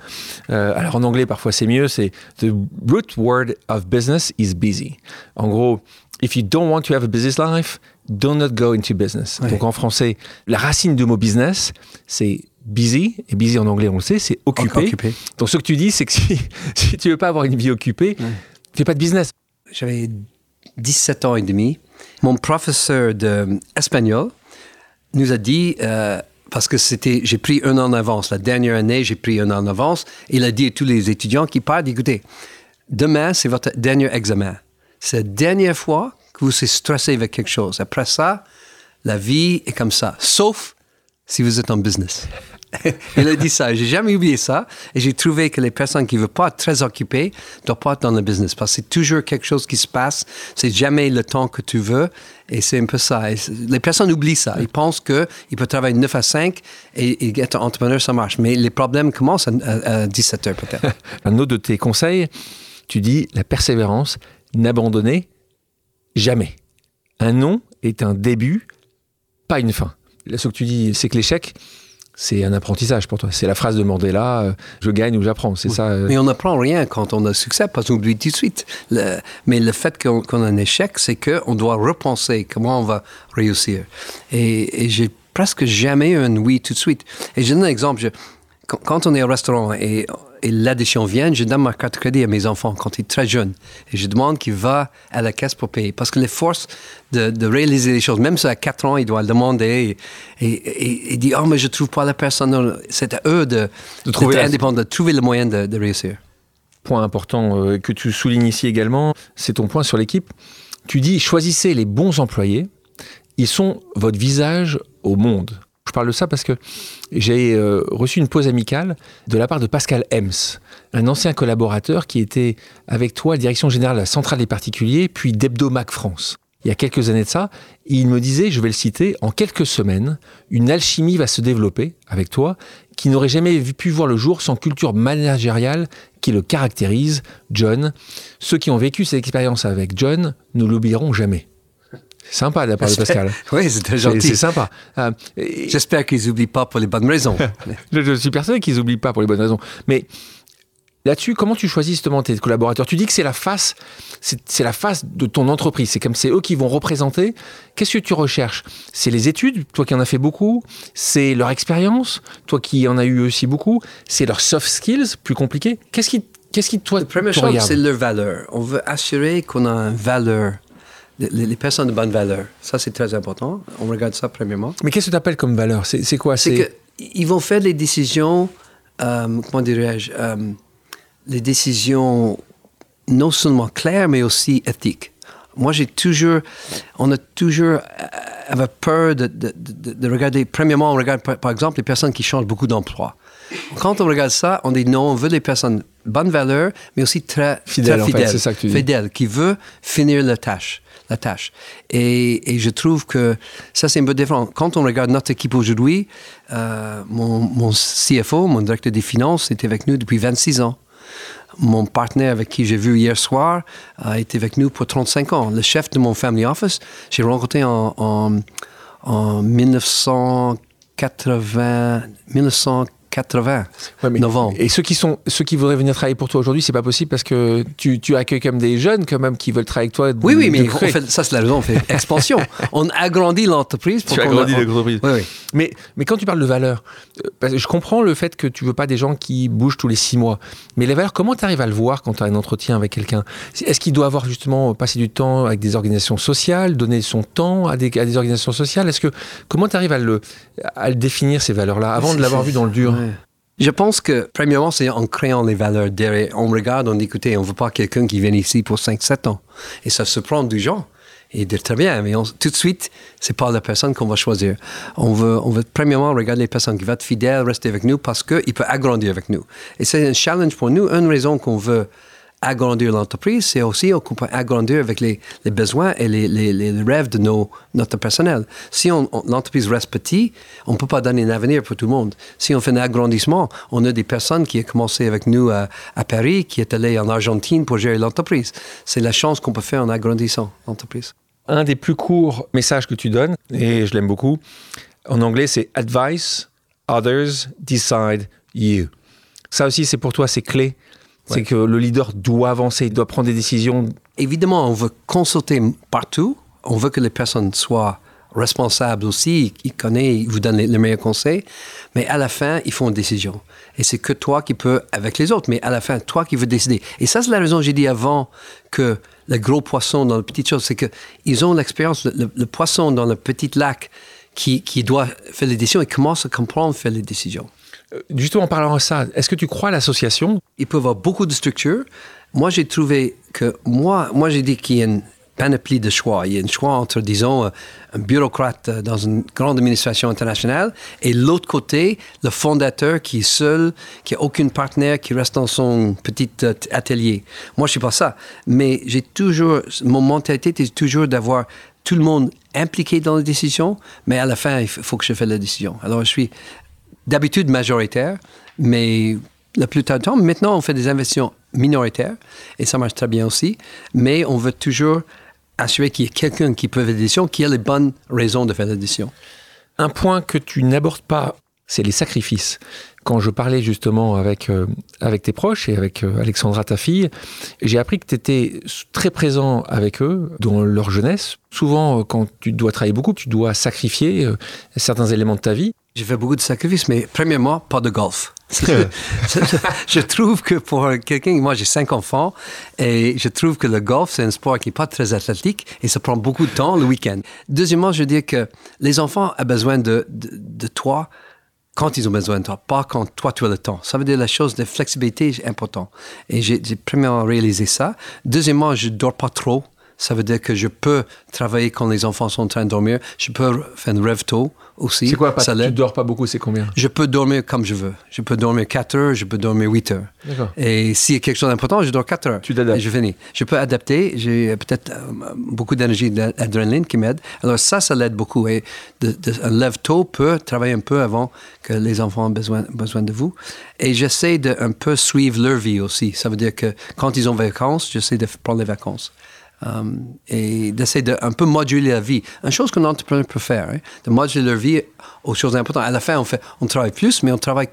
Euh, alors en anglais, parfois c'est mieux, c'est The root word of business is busy. En gros, if you don't want to have a business life, do not go into business. Donc en français, la racine du mot business, c'est busy, et busy en anglais, on le sait, c'est occupé. Donc ce que tu dis, c'est que si, si tu veux pas avoir une vie occupée, ouais. fais pas de business. J'avais 17 ans et demi. Mon professeur d'espagnol nous a dit euh, parce que c'était, j'ai pris un an en avance. La dernière année, j'ai pris un an en avance. Il a dit à tous les étudiants qui partent, écoutez, demain, c'est votre dernier examen. C'est la dernière fois que vous êtes stressé avec quelque chose. Après ça, la vie est comme ça, sauf si vous êtes en business. il a dit ça. J'ai jamais oublié ça. Et j'ai trouvé que les personnes qui ne veulent pas être très occupées ne doivent pas être dans le business. Parce que c'est toujours quelque chose qui se passe. C'est jamais le temps que tu veux. Et c'est un peu ça. les personnes oublient ça. Ils pensent qu'ils peuvent travailler 9 à 5 et, être entrepreneur, ça marche. Mais les problèmes commencent à, 17 heures peut-être. un autre de tes conseils, tu dis la persévérance, n'abandonner jamais. Un non est un début, pas une fin. Ce que tu dis, c'est que l'échec, c'est un apprentissage pour toi. C'est la phrase de Mandela, euh, je gagne ou j'apprends. C'est ça. Euh. Mais on n'apprend rien quand on a succès, parce qu'on oublie tout de suite. mais le fait qu'on a un échec, c'est qu'on doit repenser comment on va réussir. Et, et j'ai presque jamais eu un oui tout de suite. Et je donne un exemple. Quand on est au restaurant et et l'addition vient, je donne ma carte de crédit à mes enfants quand ils sont très jeunes. Et je demande qu'ils va à la caisse pour payer. Parce que les forces de, réaliser les choses, même si à 4 ans, il doit le demander et, et, et, dit Oh, mais je ne trouve pas la personne. C'est à eux de, de trouver indépendant, de trouver le moyen de, réussir. Point important euh, que tu soulignes ici également, c'est ton point sur l'équipe. Tu dis choisissez les bons employés. Ils sont votre visage au monde. Je parle de ça parce que j'ai euh, reçu une pause amicale de la part de Pascal Hems, un ancien collaborateur qui était avec toi direction générale de la centrale des particuliers, puis d'Hebdomac France. Il y a quelques années de ça, il me disait, je vais le citer, en quelques semaines, une alchimie va se développer avec toi qui n'aurait jamais pu voir le jour sans culture managériale qui le caractérise, John. Ceux qui ont vécu cette expérience avec John ne l'oublieront jamais. Sympa de la part de Pascal. Oui, c'était gentil. C'est sympa. Euh, J'espère qu'ils n'oublient pas pour les bonnes raisons. je, suis persuadé qu'ils n'oublient pas pour les bonnes raisons. Mais là-dessus, comment tu choisis justement tes collaborateurs? Tu dis que c'est la face, c'est la face de ton entreprise. C'est comme c'est eux qui vont représenter. Qu'est-ce que tu recherches? C'est les études, toi qui en as fait beaucoup? C'est leur expérience, toi qui en as eu aussi beaucoup? C'est leurs soft skills, plus compliqués? Qu'est-ce qui, qu'est-ce qui toi, La première chose, c'est leur valeur. On veut assurer qu'on a une valeur les, personnes de bonne valeur. Ça, c'est très important. On regarde ça premièrement. Mais qu'est-ce que tu appelles comme valeur? C'est quoi? C'est qu'ils vont faire des décisions, euh, comment dirais-je, euh, les décisions non seulement claires, mais aussi éthiques. Moi, j'ai toujours, on a toujours avait peur de, de, de, regarder. Premièrement, on regarde par, exemple les personnes qui changent beaucoup d'emploi. Quand on regarde ça, on dit non, on veut des personnes bonne valeur, mais aussi très fidèles, fidèles, qui veut finir la tâche la tâche. Et, je trouve que ça, c'est un peu différent. Quand on regarde notre équipe aujourd'hui, euh, mon, CFO, mon directeur des finances, était avec nous depuis 26 ans. Mon partenaire avec qui j'ai vu hier soir a été avec nous pour 35 ans. Le chef de mon family office, j'ai rencontré en, en, en 1980, 1980 80 novembre. Et ceux qui, sont, ceux qui voudraient venir travailler pour toi aujourd'hui, c'est pas possible parce que tu, tu accueilles comme des jeunes quand même qui veulent travailler avec toi. oui, oui, mais fait, ça c'est la raison, on fait expansion. on agrandit l'entreprise. Tu agrandis l'entreprise. Oui, oui. Mais, mais quand tu parles de valeur, euh, je comprends le fait que tu veux pas des gens qui bougent tous les six mois. Mais les valeurs, comment tu arrives à le voir quand tu as un entretien avec quelqu'un? Est-ce qu'il doit avoir justement passé du temps avec des organisations sociales, donner son temps à des, à des organisations sociales? Est-ce que comment tu arrives à le, à le définir ces valeurs-là avant de l'avoir vu dans le dur? Je pense que, premièrement, c'est en créant les valeurs derrière. On regarde, on dit, écoutez, on ne veut pas quelqu'un qui vienne ici pour 5-7 ans. Et ça se prend du gens. Et dire très bien, mais tout de suite, c'est pas la personne qu'on va choisir. On veut, on veut premièrement regarder les personnes qui vont être fidèles, rester avec nous parce qu'ils peuvent agrandir avec nous. Et c'est un challenge pour nous. Une raison qu'on veut agrandir l'entreprise, c'est aussi agrandir avec les, besoins et les, rêves de nos, notre personnel. Si on, l'entreprise reste petite, on ne peut pas donner un avenir pour tout le monde. Si on fait un agrandissement, on a des personnes qui ont commencé avec nous à, Paris, qui est allé en Argentine pour gérer l'entreprise. C'est la chance qu'on peut faire en agrandissant l'entreprise. Un des plus courts messages que tu donnes, et je l'aime beaucoup, en anglais, c'est Advice, Others, Decide, You. Ça aussi, c'est pour toi, c'est clé c'est que le leader doit avancer, il doit prendre des décisions. Évidemment, on veut consulter partout. On veut que les personnes soient responsables aussi. Ils connaissent, ils vous donnent les, meilleurs conseils. Mais à la fin, ils font une décision. Et c'est que toi qui peux avec les autres. Mais à la fin, toi qui veux décider. Et ça, c'est la raison que j'ai dit avant que le gros poisson dans la petite chose, c'est qu'ils ont l'expérience, le, poisson dans le petit lac qui, qui doit faire les décisions, il commence à comprendre faire les décisions. Euh, justement, en parlant de ça, est-ce que tu crois à l'association? Il peut y avoir beaucoup de structures. Moi, j'ai trouvé que moi, moi j'ai dit qu'il y a une panoplie de choix. Il y a un choix entre, disons, euh, un bureaucrate dans une grande administration internationale et l'autre côté, le fondateur qui est seul, qui n'a aucun partenaire, qui reste dans son petit euh, atelier. Moi, je suis pas ça. Mais j'ai toujours, mon mentalité est toujours d'avoir tout le monde impliqué dans la décision, mais à la fin, il faut que je fasse la décision. Alors, je suis d'habitude majoritaire, mais la plupart du temps, maintenant, on fait des investissements minoritaires et ça marche très bien aussi, mais on veut toujours assurer qu'il y ait quelqu'un qui peut faire l'édition, qui a les bonnes raisons de faire l'édition. Un point que tu n'abordes pas, c'est les sacrifices. Quand je parlais justement avec, euh, avec tes proches et avec euh, Alexandra, ta fille, j'ai appris que tu étais très présent avec eux dans leur jeunesse. Souvent, euh, quand tu dois travailler beaucoup, tu dois sacrifier certains éléments de ta vie. J'ai fait beaucoup de sacrifices, mais premièrement, pas de golf. je trouve que pour quelqu'un, moi j'ai cinq enfants, et je trouve que le golf, c'est un sport qui n'est pas très athlétique et ça prend beaucoup de temps le week-end. Deuxièmement, je veux dire que les enfants ont besoin de, de, toi quand ils ont besoin de toi, pas quand toi tu as le temps. Ça veut dire la chose de flexibilité est important. Et j'ai premièrement réalisé ça. Deuxièmement, je dors pas trop. Ça veut dire que je peux travailler quand les enfants sont en train de dormir. Je peux faire un rêve tôt aussi. C'est quoi, pas, tu dors pas beaucoup, c'est combien? Je peux dormir comme je veux. Je peux dormir 4 heures, je peux dormir 8 heures. Et s'il y a quelque chose d'important, je dors 4 heures. Tu t'adaptes. Et je finis. Je peux adapter. J'ai peut-être euh, beaucoup d'énergie, d'adrénaline qui m'aide. Alors ça, ça l'aide beaucoup. Et de, un lève tôt peut travailler un peu avant que les enfants aient besoin, besoin de vous. Et j'essaie de un peu suivre leur vie aussi. Ça veut dire que quand ils ont vacances, j'essaie de prendre les vacances. Euh, et d'essayer de un peu moduler la vie. Une chose qu'un entrepreneur peut faire, hein, de moduler leur vie aux choses importantes. À la fin, on, fait, on travaille plus, mais on travaille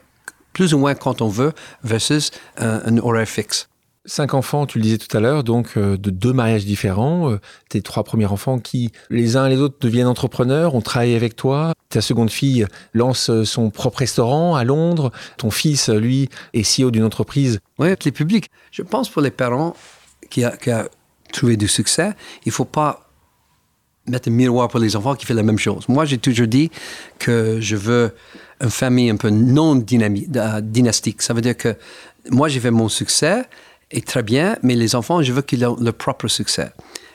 plus ou moins quand on veut versus un, horaire fixe. Cinq enfants, tu le disais tout à l'heure, donc euh, de deux mariages différents. Euh, tes trois premiers enfants qui, les uns et les autres, deviennent entrepreneurs, ont travaillé avec toi. Ta seconde fille lance son propre restaurant à Londres. Ton fils, lui, est CEO d'une entreprise. Oui, les publics. Je pense pour les parents qui a, qui a trouver du succès, il faut pas mettre un miroir pour les enfants qui fait la même chose. Moi, j'ai toujours dit que je veux une famille un peu non euh, dynastique. Ça veut dire que moi, j'ai fait mon succès, et très bien, mais les enfants, je veux qu'ils aient leur propre succès.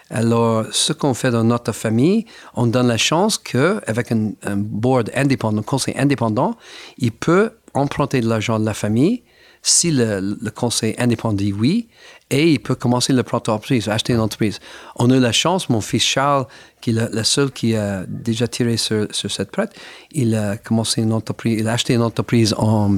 Alors, ce qu'on fait dans notre famille, on donne la chance qu'avec un, un board indépendant, un conseil indépendant, il peut emprunter de l'argent de la famille si le, conseil indépendant dit oui, et il peut commencer le propre entreprise, acheter une entreprise. On a eu la chance, mon fils Charles, qui est le, seul qui a déjà tiré sur, cette prête, il a commencé une entreprise, il a acheté une entreprise en...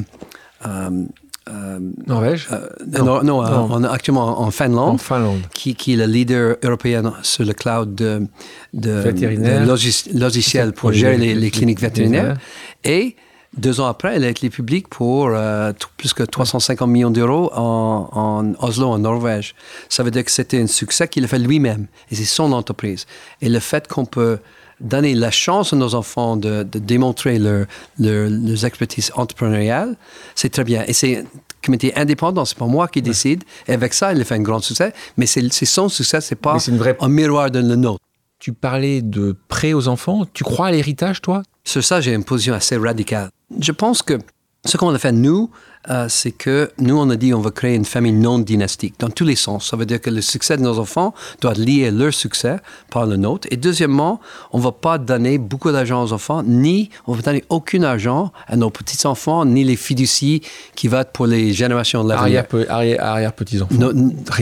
Euh, euh, Norvège? euh, Non, non, actuellement en Finlande, en Finlande. Qui, qui, est le leader européen sur le cloud de, de, logiciel pour gérer les, cliniques vétérinaires. Et deux ans après, elle a été publique pour euh, plus que 350 millions d'euros en, Oslo, en Norvège. Ça veut dire que c'était un succès qu'il a fait lui-même. Et c'est son entreprise. Et le fait qu'on peut donner la chance à nos enfants de, démontrer leur, leurs expertises entrepreneuriales, c'est très bien. Et c'est un comité indépendant, c'est pas moi qui décide. Et avec ça, il a fait un grand succès. Mais c'est son succès, c'est pas un miroir de le nôtre. Tu parlais de prêt aux enfants. Tu crois à l'héritage, toi? Sur ça, j'ai une position assez radicale. Je pense que ce qu'on a fait, nous, euh, c'est que nous, on a dit on va créer une famille non dynastique, dans tous les sens. Ça veut dire que le succès de nos enfants doit à leur succès par le nôtre. Et deuxièmement, on ne va pas donner beaucoup d'argent aux enfants, ni on va donner aucun argent à nos petits-enfants, ni les fiducies qui vont être pour les générations de l'avenir. Arrière, arrière, petits-enfants.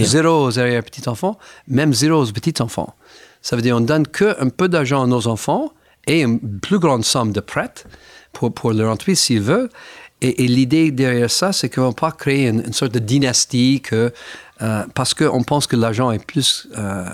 zéro aux arrière-petits-enfants, même zéro aux petits-enfants. Ça veut dire qu'on donne qu'un peu d'argent à nos enfants et une plus grande somme de prêts pour, pour leur entreprise s'ils veulent. Et, l'idée derrière ça, c'est qu'on ne va pas créer une, sorte de dynastie que, euh, parce qu'on pense que l'argent est plus euh,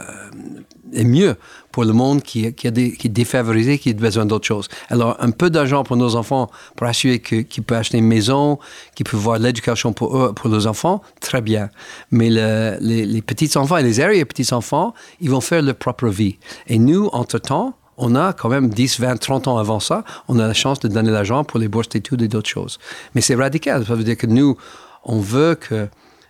est mieux pour le monde qui, qui, est défavorisé, qui a besoin d'autre chose. Alors, un peu d'argent pour nos enfants, pour assurer qu'ils peuvent acheter une maison, qu'ils peuvent voir l'éducation pour eux, pour leurs enfants, très bien. Mais les, les petits-enfants et les arrière-petits-enfants, ils vont faire leur propre vie. Et nous, entre-temps, on a quand même 10, 20, 30 ans avant ça, on a la chance de donner l'argent pour les bourses d'études et d'autres choses. Mais c'est radical. Ça veut dire que nous, on veut que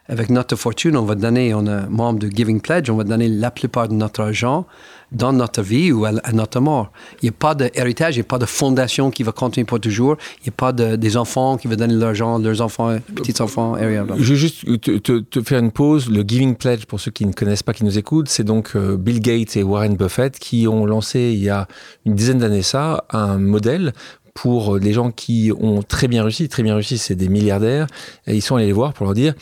avec notre fortune, on va donner, on est membre de Giving Pledge, on va donner la plupart de notre argent dans notre vie ou à, notre mort. Il n'y a pas d'héritage, il n'y a pas de fondation qui va continuer pour toujours. Il n'y a pas de, des enfants qui vont donner l'argent, leurs enfants, petits-enfants. Je vais juste te, faire une pause. Le Giving Pledge, pour ceux qui ne connaissent pas, qui nous écoutent, c'est donc euh, Bill Gates et Warren Buffett qui ont lancé il y a une dizaine d'années ça, un modèle pour les gens qui ont très bien réussi. Très bien réussi, c'est des milliardaires. Et ils sont allés les voir pour leur dire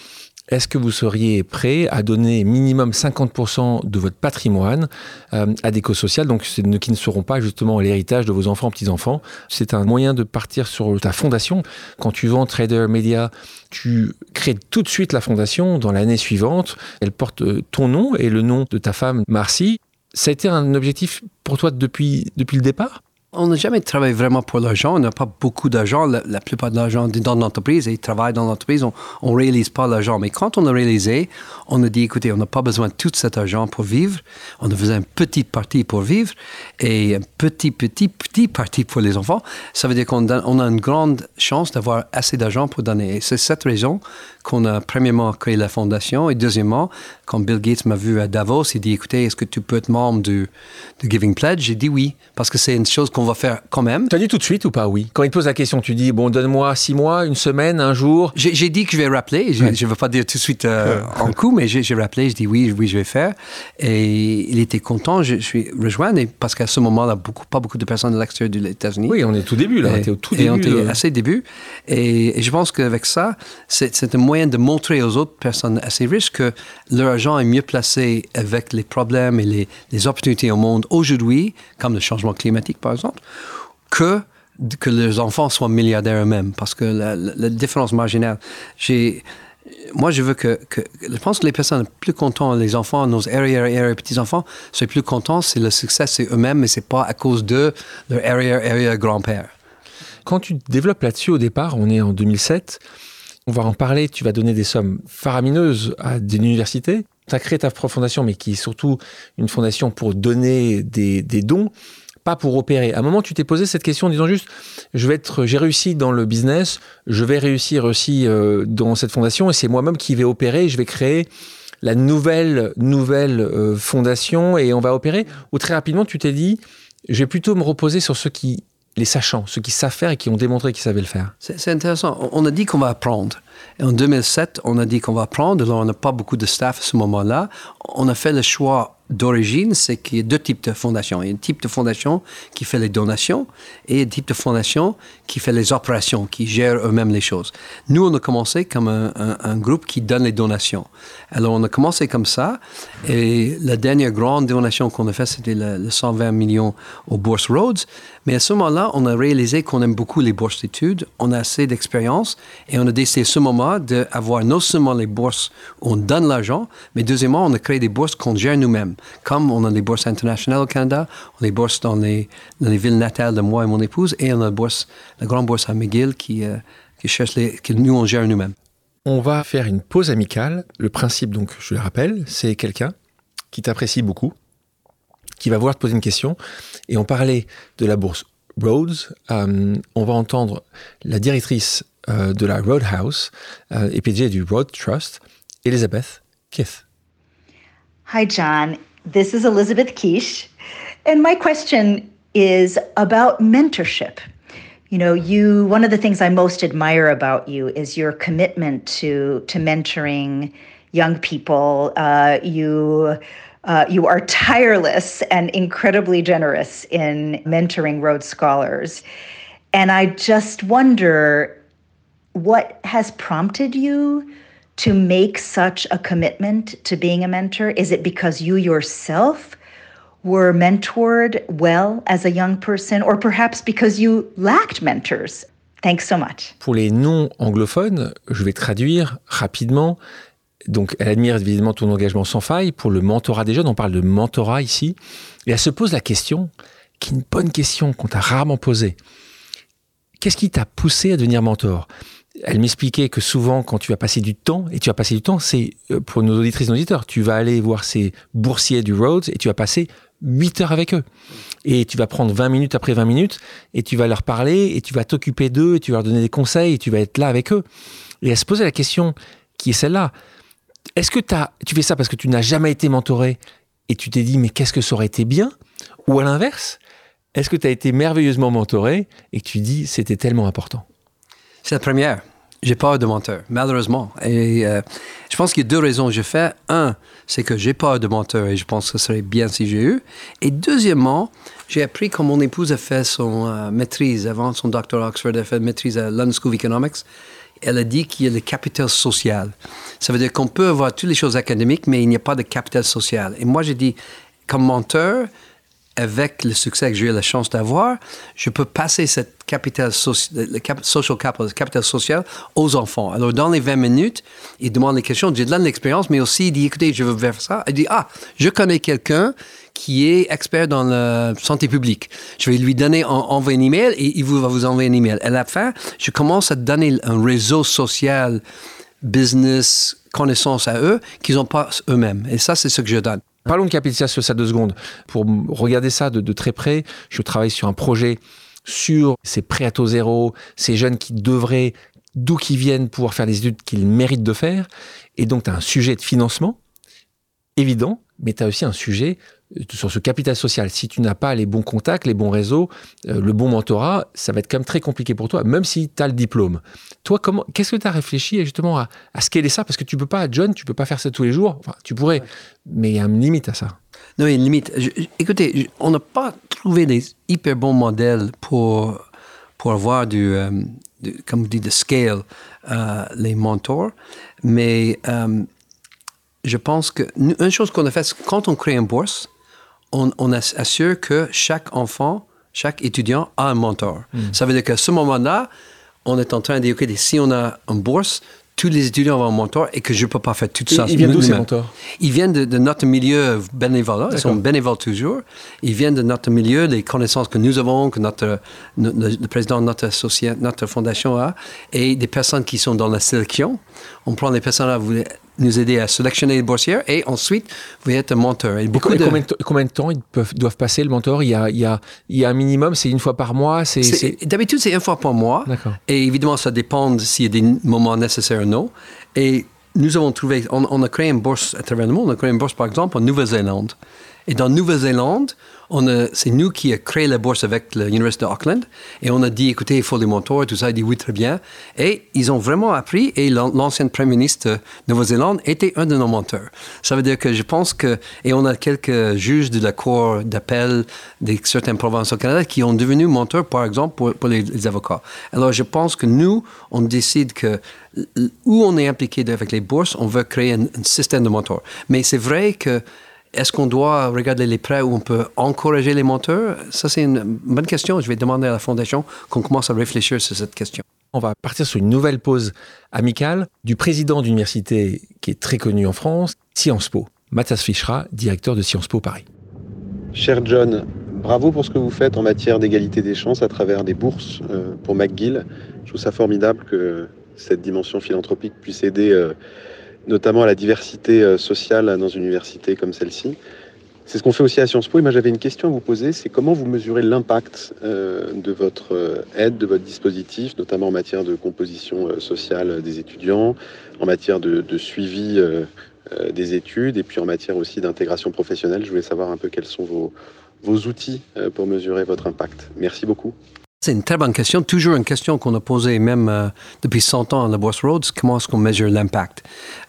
est-ce que vous seriez prêt à donner minimum 50% de votre patrimoine euh, à des causes sociales, donc qui ne seront pas justement l'héritage de vos enfants, petits-enfants C'est un moyen de partir sur ta fondation. Quand tu vends Trader Media, tu crées tout de suite la fondation dans l'année suivante. Elle porte euh, ton nom et le nom de ta femme, Marcy. Ça a été un objectif pour toi depuis, depuis le départ? On n'a jamais travaillé vraiment pour l'argent. On n'a pas beaucoup d'argent. La, plupart de l'argent est dans l'entreprise ils travaillent dans l'entreprise. On ne réalise pas l'argent. Mais quand on a réalisé, on a dit, écoutez, on n'a pas besoin de tout cet argent pour vivre. On a besoin d'une petite partie pour vivre et un petit, petit, petit partie pour les enfants. Ça veut dire qu'on on a une grande chance d'avoir assez d'argent pour donner. Et c'est cette raison qu'on a premièrement créé la fondation et deuxièmement, quand Bill Gates m'a vu à Davos, il dit, écoutez, est-ce que tu peux être membre du, du Giving Pledge? J'ai dit oui, parce que c'est une chose qu'on va faire quand même. Tu as dit tout de suite ou pas? Oui Quand il te pose la question, tu dis bon, donne-moi six mois, une semaine, un jour. J'ai dit que je vais rappeler. Je ne veux pas dire tout de suite euh, en coup, mais j'ai rappelé. Je dis oui, oui, je vais faire. Et il était content. Je, suis rejoint parce qu'à ce moment-là, beaucoup, pas beaucoup de personnes de l'extérieur des États-Unis. Oui, on est tout début là. on était au tout début. on était assez début. Et, je pense qu'avec ça, c'est un moyen de montrer aux autres personnes assez riches que leur argent est mieux placé avec les problèmes et les, les opportunités au monde aujourd'hui, comme le changement climatique par exemple que que les enfants soient milliardaires eux-mêmes, parce que la, différence marginale, j'ai, moi, je veux que, je pense que les personnes les plus contentes, les enfants, nos arrière arrière petits enfants, sont plus contents, c'est le succès, c'est eux-mêmes, mais c'est pas à cause de leur arrière arrière grand-père. Quand tu développes là-dessus au départ, on est en 2007. On va en parler. Tu vas donner des sommes faramineuses à des universités. Tu as créé ta fondation, mais qui est surtout une fondation pour donner des, des dons pas pour opérer. À un moment, tu t'es posé cette question en disant juste, je vais être, j'ai réussi dans le business, je vais réussir aussi euh, dans cette fondation, et c'est moi-même qui vais opérer, je vais créer la nouvelle nouvelle euh, fondation et on va opérer. Ou très rapidement, tu t'es dit, je vais plutôt me reposer sur ceux qui les sachants, ceux qui savent faire et qui ont démontré qu'ils savaient le faire. C'est intéressant. On a dit qu'on va apprendre. En 2007, on a dit qu'on va apprendre. Alors, on n'a pas beaucoup de staff à ce moment-là. On a fait le choix d'origine, c'est qu'il y a deux types de fondations. Il y a un type de fondation qui fait les donations et un type de fondation qui fait les opérations, qui gère eux-mêmes les choses. Nous, on a commencé comme un, groupe qui donne les donations. Alors, on a commencé comme ça et la dernière grande donation qu'on a faite, c'était le, 120 millions aux Bourse Roads. Mais à ce moment-là, on a réalisé qu'on aime beaucoup les bourses d'études, on a assez d'expérience et on a décidé à ce moment d'avoir non seulement les bourses où on donne l'argent, mais deuxièmement, on a créé des bourses qu'on gère nous-mêmes. Comme on a les bourses internationales au Canada, on a les bourses dans les, les villes natales de moi et mon épouse, et on a la, grande bourse à McGill qui, euh, qui que nous, on gère nous-mêmes. On va faire une pause amicale. Le principe, donc, je le rappelle, c'est quelqu'un qui t'apprécie beaucoup, qui va vouloir te poser une question. Et on parlait de la bourse Rhodes. Euh, on va entendre la directrice euh, de la Roadhouse et PDG du Road Trust, Elizabeth Keith. Hi, John. This is Elizabeth Quiche. And my question is about mentorship. You know, you one of the things I most admire about you is your commitment to to mentoring young people. Uh, you uh, you are tireless and incredibly generous in mentoring Rhodes Scholars. And I just wonder what has prompted you to make such a commitment to being a mentor? Is it because you yourself were mentored well as a young person, or perhaps because you lacked mentors? Thanks so much. Pour les non-anglophones, je vais traduire rapidement. Donc, elle admire évidemment ton engagement sans faille pour le mentorat des jeunes. On parle de mentorat ici. Et elle se pose la question, qui est une bonne question qu'on t'a rarement posée. Qu'est-ce qui t'a poussé à devenir mentor? Elle m'expliquait que souvent, quand tu vas passer du temps, et tu vas passer du temps, c'est euh, pour nos auditrices et nos auditeurs, tu vas aller voir ces boursiers du Rhodes et tu vas passer 8 heures avec eux. Et tu vas prendre 20 minutes après 20 minutes et tu vas leur parler et tu vas t'occuper d'eux et tu vas leur donner des conseils et tu vas être là avec eux. Et elle se posait la question qui est celle-là? Est-ce que as, tu fais ça parce que tu n'as jamais été mentoré et tu t'es dit, mais qu'est-ce que ça aurait été bien? Ou à l'inverse, est-ce que tu as été merveilleusement mentoré et que tu dis, c'était tellement important? C'est la première. J'ai peur de menteur, malheureusement. Et euh, je pense qu'il y a deux raisons que je fais. Un, c'est que j'ai peur de menteur et je pense que ce serait bien si j'ai eu. Et deuxièmement, j'ai appris quand mon épouse a fait son euh, maîtrise avant son doctorat Oxford, elle a fait maîtrise à London School of Economics. Elle a dit qu'il y a le capital social. Ça veut dire qu'on peut avoir toutes les choses académiques, mais il n'y a pas de capital social. Et moi, j'ai dit, comme menteur, avec le succès que j'ai eu la chance d'avoir, je peux passer cette capital le social capital, capital social aux enfants. Alors, dans les 20 minutes, il demande les questions, j'ai de l'expérience, mais aussi il dit, écoutez, je veux faire ça. Il dit, ah, je connais quelqu'un qui est expert dans la santé publique. Je vais lui donner, envoyer un email et il va vous envoyer un email. À la fin, je commence à donner un réseau social, business, connaissance à eux qu'ils n'ont pas eux-mêmes. Et ça, c'est ce que je donne. Parlons de capital sur ça deux secondes. Pour regarder ça de, très près, je travaille sur un projet sur ces prêts à taux zéro, ces jeunes qui devraient, d'où qu'ils viennent, pouvoir faire les études qu'ils méritent de faire. Et donc, tu as un sujet de financement évident, mais tu as aussi un sujet euh, sur ce capital social. Si tu n'as pas les bons contacts, les bons réseaux, euh, le bon mentorat, ça va être quand même très compliqué pour toi, même si tu as le diplôme. Toi, comment, qu'est-ce que tu as réfléchi justement à, à scaler ça? Parce que tu peux pas, John, tu peux pas faire ça tous les jours. Enfin, tu pourrais, mais il y a une limite à ça. Non, il y a une limite. écoutez, on n'a pas trouvé des hyper bons modèles pour, pour avoir du, euh, comme vous dites, de scale les mentors, mais je pense que une chose qu'on a fait, quand on crée une bourse, on, on, assure que chaque enfant, chaque étudiant a un mentor. Hmm. Ça veut dire qu'à ce moment-là, on est en train de dire, OK, si on a une bourse, tous les étudiants ont un mentor et que je ne peux pas faire tout ça. Ils viennent d'où ces mentors? Ils viennent de, notre milieu bénévole. Ils sont bénévoles toujours. Ils viennent de notre milieu, les connaissances que nous avons, que notre, le président de notre, notre fondation a, et des personnes qui sont dans la sélection. On prend les personnes là, vous nous aider à sélectionner les boursières et ensuite vous êtes un mentor. Et, beaucoup combien, de... combien, de... temps ils peuvent, doivent passer le mentor? Il y, a, il, y a, il y a un minimum, c'est une fois par mois c'est, D'habitude, c'est une fois par mois. Et évidemment, ça dépend s'il y a des moments nécessaires ou non. Et nous avons trouvé, on, on, a créé une bourse à travers le monde. On a créé une bourse, par exemple, en Nouvelle-Zélande. Et dans Nouvelle-Zélande, c'est nous qui avons créé la bourse avec l'Université d'Auckland et on a dit, écoutez, il faut des mentors et tout ça. Il dit, oui, très bien. Et ils ont vraiment appris et l'ancien Premier ministre de Nouvelle-Zélande était un de nos mentors. Ça veut dire que je pense que, et on a quelques juges de la Cour d'appel de certaines provinces au Canada qui ont devenu mentors, par exemple, pour, les, avocats. Alors, je pense que nous, on décide que où on est impliqué avec les bourses, on veut créer un, un système de mentors. Mais c'est vrai que est-ce qu'on doit regarder les prêts où on peut encourager les monteurs Ça, c'est une bonne question. Je vais demander à la Fondation qu'on commence à réfléchir sur cette question. On va partir sur une nouvelle pause amicale du président d'université qui est très connu en France, Sciences Po, Mathias Fischra, directeur de Sciences Po Paris. Cher John, bravo pour ce que vous faites en matière d'égalité des chances à travers des bourses euh, pour McGill. Je trouve ça formidable que cette dimension philanthropique puisse aider euh, notamment à la diversité euh, sociale dans une université comme celle-ci. C'est ce qu'on fait aussi à Sciences Po. Et moi, j'avais une question à vous poser. C'est comment vous mesurez l'impact euh, de votre euh, aide, de votre dispositif, notamment en matière de composition sociale des étudiants, en matière de, suivi des études et puis en matière aussi d'intégration professionnelle. Je voulais savoir un peu quels sont vos, vos outils pour mesurer votre impact. Merci beaucoup. C'est une très bonne question. Toujours une question qu'on a posée même euh, depuis 100 ans à la Bourse Rhodes. Comment est-ce qu'on mesure l'impact?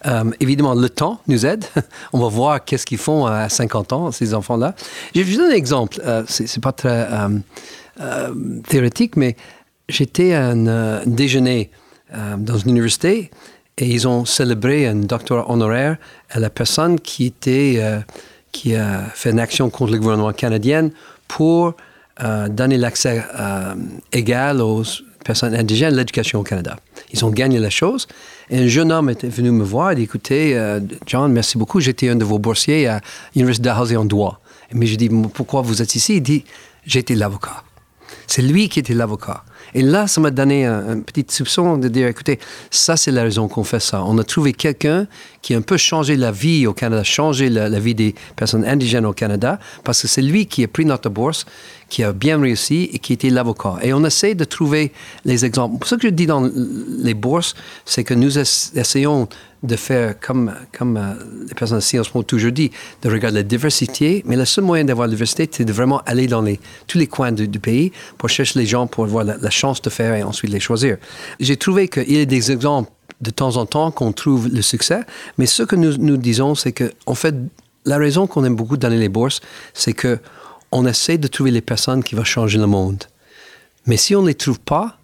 Euh, évidemment, le temps nous aide. On va voir qu'est-ce qu'ils font à 50 ans, ces enfants-là. Je vous donner un exemple. Euh, c'est pas très théorique, mais j'étais à un déjeuner dans une université et ils ont célébré un doctorat honoraire à la personne qui a fait une action contre le gouvernement canadien pour euh, donner l'accès euh, égal aux personnes indigènes à l'éducation au Canada. Ils ont gagné la chose. Et un jeune homme était venu me voir et dit Écoutez, euh, John, merci beaucoup. J'étais un de vos boursiers à l'Université d'Halsey en droit. Mais je dis Pourquoi vous êtes ici? Il dit J'étais l'avocat. C'est lui qui était l'avocat. Et là, ça m'a donné un, petit soupçon de dire, écoutez, ça c'est la raison qu'on fait ça. On a trouvé quelqu'un qui a un peu changé la vie au Canada, changé la, vie des personnes indigènes au Canada, parce que c'est lui qui a pris notre bourse, qui a bien réussi et qui était l'avocat. Et on essaie de trouver les exemples. Ce que je dis dans les bourses, c'est que nous essayons de faire comme, euh, les personnes de Sciences Po toujours dit, de regarder la diversité, mais le seul moyen d'avoir la diversité, c'est de vraiment aller dans tous les coins du, pays pour chercher les gens, pour avoir la, chance de faire et ensuite les choisir. J'ai trouvé qu'il y a des exemples de temps en temps qu'on trouve le succès, mais ce que nous, disons, c'est que, fait, la raison qu'on aime beaucoup donner les bourses, c'est que on essaie de trouver les personnes qui vont changer le monde. Mais si on ne les trouve pas,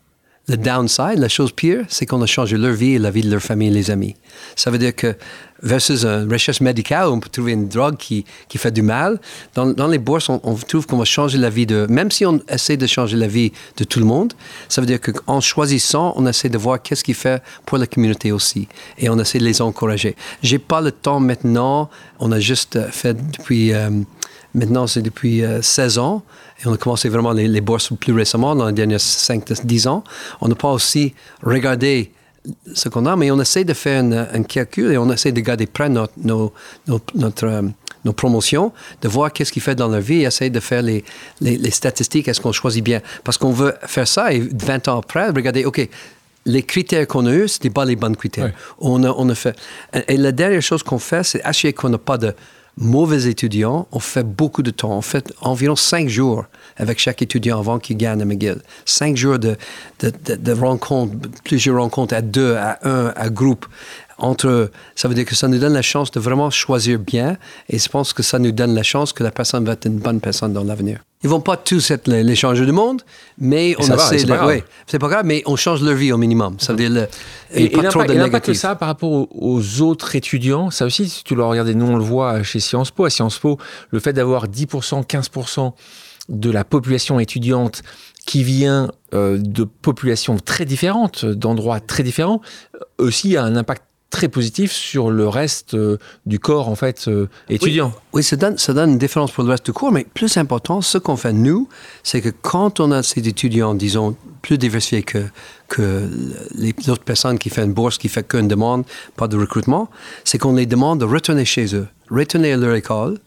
le downside, la chose pire, c'est qu'on a changé leur vie et la vie de leur famille et les amis. Ça veut dire que versus une recherche médicale, on peut trouver une drogue qui, qui fait du mal. Dans, les bourses, on, trouve qu'on va changer la vie de... Même si on essaie de changer la vie de tout le monde, ça veut dire qu'en choisissant, on essaie de voir qu'est-ce qu'il fait pour la communauté aussi. Et on essaie de les encourager. J'ai pas le temps maintenant. On a juste fait depuis... Euh, maintenant, c'est depuis 16 euh, ans. Et on a commencé vraiment les, les bourses plus récemment, dans les derniers 5-10 ans. On n'a pas aussi regardé ce qu'on a, mais on essaie de faire un, calcul et on essaie de garder près notre, nos, notre, euh, nos promotions, de voir qu'est-ce qu'il fait dans leur vie et essayer de faire les, les, statistiques, est-ce qu'on choisit bien. Parce qu'on veut faire ça et 20 ans après, regarder, OK, les critères qu'on a eus, ce n'étaient pas les bons critères. On, a, on a fait. Et la dernière chose qu'on fait, c'est assurer qu'on n'a pas de mauvais étudiants, on fait beaucoup de temps. On fait environ cinq jours avec chaque étudiant avant qu'il gagne à McGill. Cinq jours de, rencontres, plusieurs rencontres à deux, à un, à groupe. Entre, ça veut dire que ça nous donne la chance de vraiment choisir bien et je pense que ça nous donne la chance que la personne va être une bonne personne dans l'avenir. Ils vont pas tous être les, changeurs du monde, mais on essaie c'est pas, c'est pas grave, mais on change leur vie au minimum. Ça veut dire le, et, pas trop de négatif. ça par rapport aux, autres étudiants, ça aussi, si tu le regardes, nous on le voit chez Sciences Po, à Sciences Po, le fait d'avoir 10%, 15% de la population étudiante qui vient euh, de populations très différentes, d'endroits très différents, euh, aussi a un impact très positif sur le reste euh, du corps en fait étudiant. Oui, ça, donne, ça donne une différence pour le reste du cours, mais plus important, ce qu'on fait nous, c'est que quand on a ces étudiants, disons, plus diversifiés que, que les autres personnes qui font une bourse, qui font qu'une demande, pas de recrutement, c'est qu'on les demande de retourner chez eux, retourner à leur école,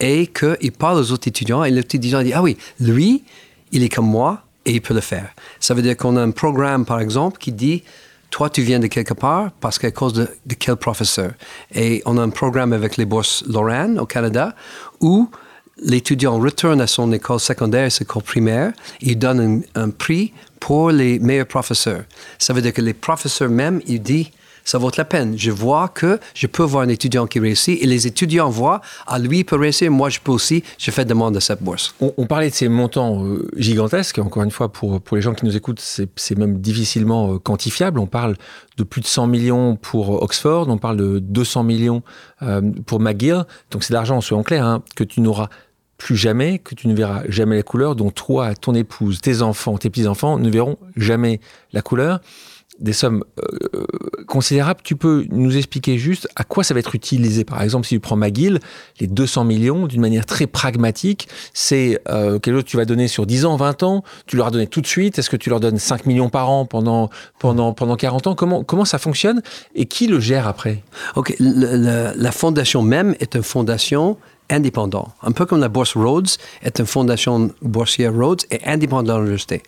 et qu'il parle aux autres étudiants et l'étudiant dit, ah oui, lui, il est comme moi et il peut le faire. Ça veut dire qu'on a un programme, par exemple, qui dit, toi, tu viens de quelque part parce qu'à cause de, quel professeur? Et on a un programme avec les bourses Lorraine au Canada où l'étudiant retourne à son école secondaire, son école primaire, il donne un, un, prix pour les meilleurs professeurs. Ça veut dire que les professeurs même, ils disent, ça vaut la peine. Je vois que je peux voir un étudiant qui réussit et les étudiants voient, à ah, lui il peut réussir, moi je peux aussi, je fais demande de cette bourse. On, parlait de ces montants euh, gigantesques, encore une fois, pour, pour les gens qui nous écoutent, c'est même difficilement euh, quantifiable. On parle de plus de 100 millions pour Oxford, on parle de 200 millions euh, pour McGill. Donc c'est d'argent, soyons clairs, hein, que tu n'auras plus jamais, que tu ne verras jamais la couleur, dont toi, ton épouse, tes enfants, tes petits-enfants ne verront jamais la couleur des sommes euh, considérables. Tu peux nous expliquer juste à quoi ça va être utilisé. Par exemple, si tu prends McGill, les 200 millions, d'une manière très pragmatique, c'est euh, quelque chose que tu vas donner sur 10 ans, 20 ans, tu leur as donné tout de suite, est-ce que tu leur donnes 5 millions par an pendant, pendant, pendant 40 ans? Comment, comment ça fonctionne? Et qui le gère après? Ok, la fondation même est une fondation indépendant. Un peu comme la Bourse Rhodes est une fondation boursière Rhodes et indépendante de l'université.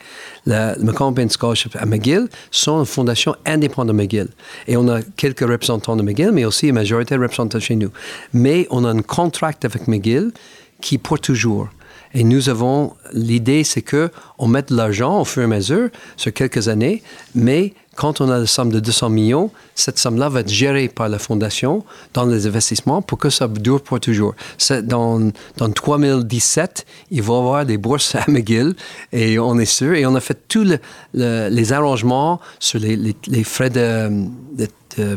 La McCombin Scholarship à McGill sont une fondation indépendante de McGill. Et on a quelques représentants de McGill, mais aussi une majorité de représentants chez nous. Mais on a un contrat avec McGill qui pour toujours. Et nous avons, l'idée, c'est que on met de l'argent au fur et à mesure sur quelques années, mais quand on a la somme de 200 millions, cette somme-là va être gérée par la fondation dans les investissements pour que ça dure pour toujours. Dans, dans 2017, il va y avoir des bourses à McGill et on est sûr. Et on a fait tous les arrangements sur les, frais de, de,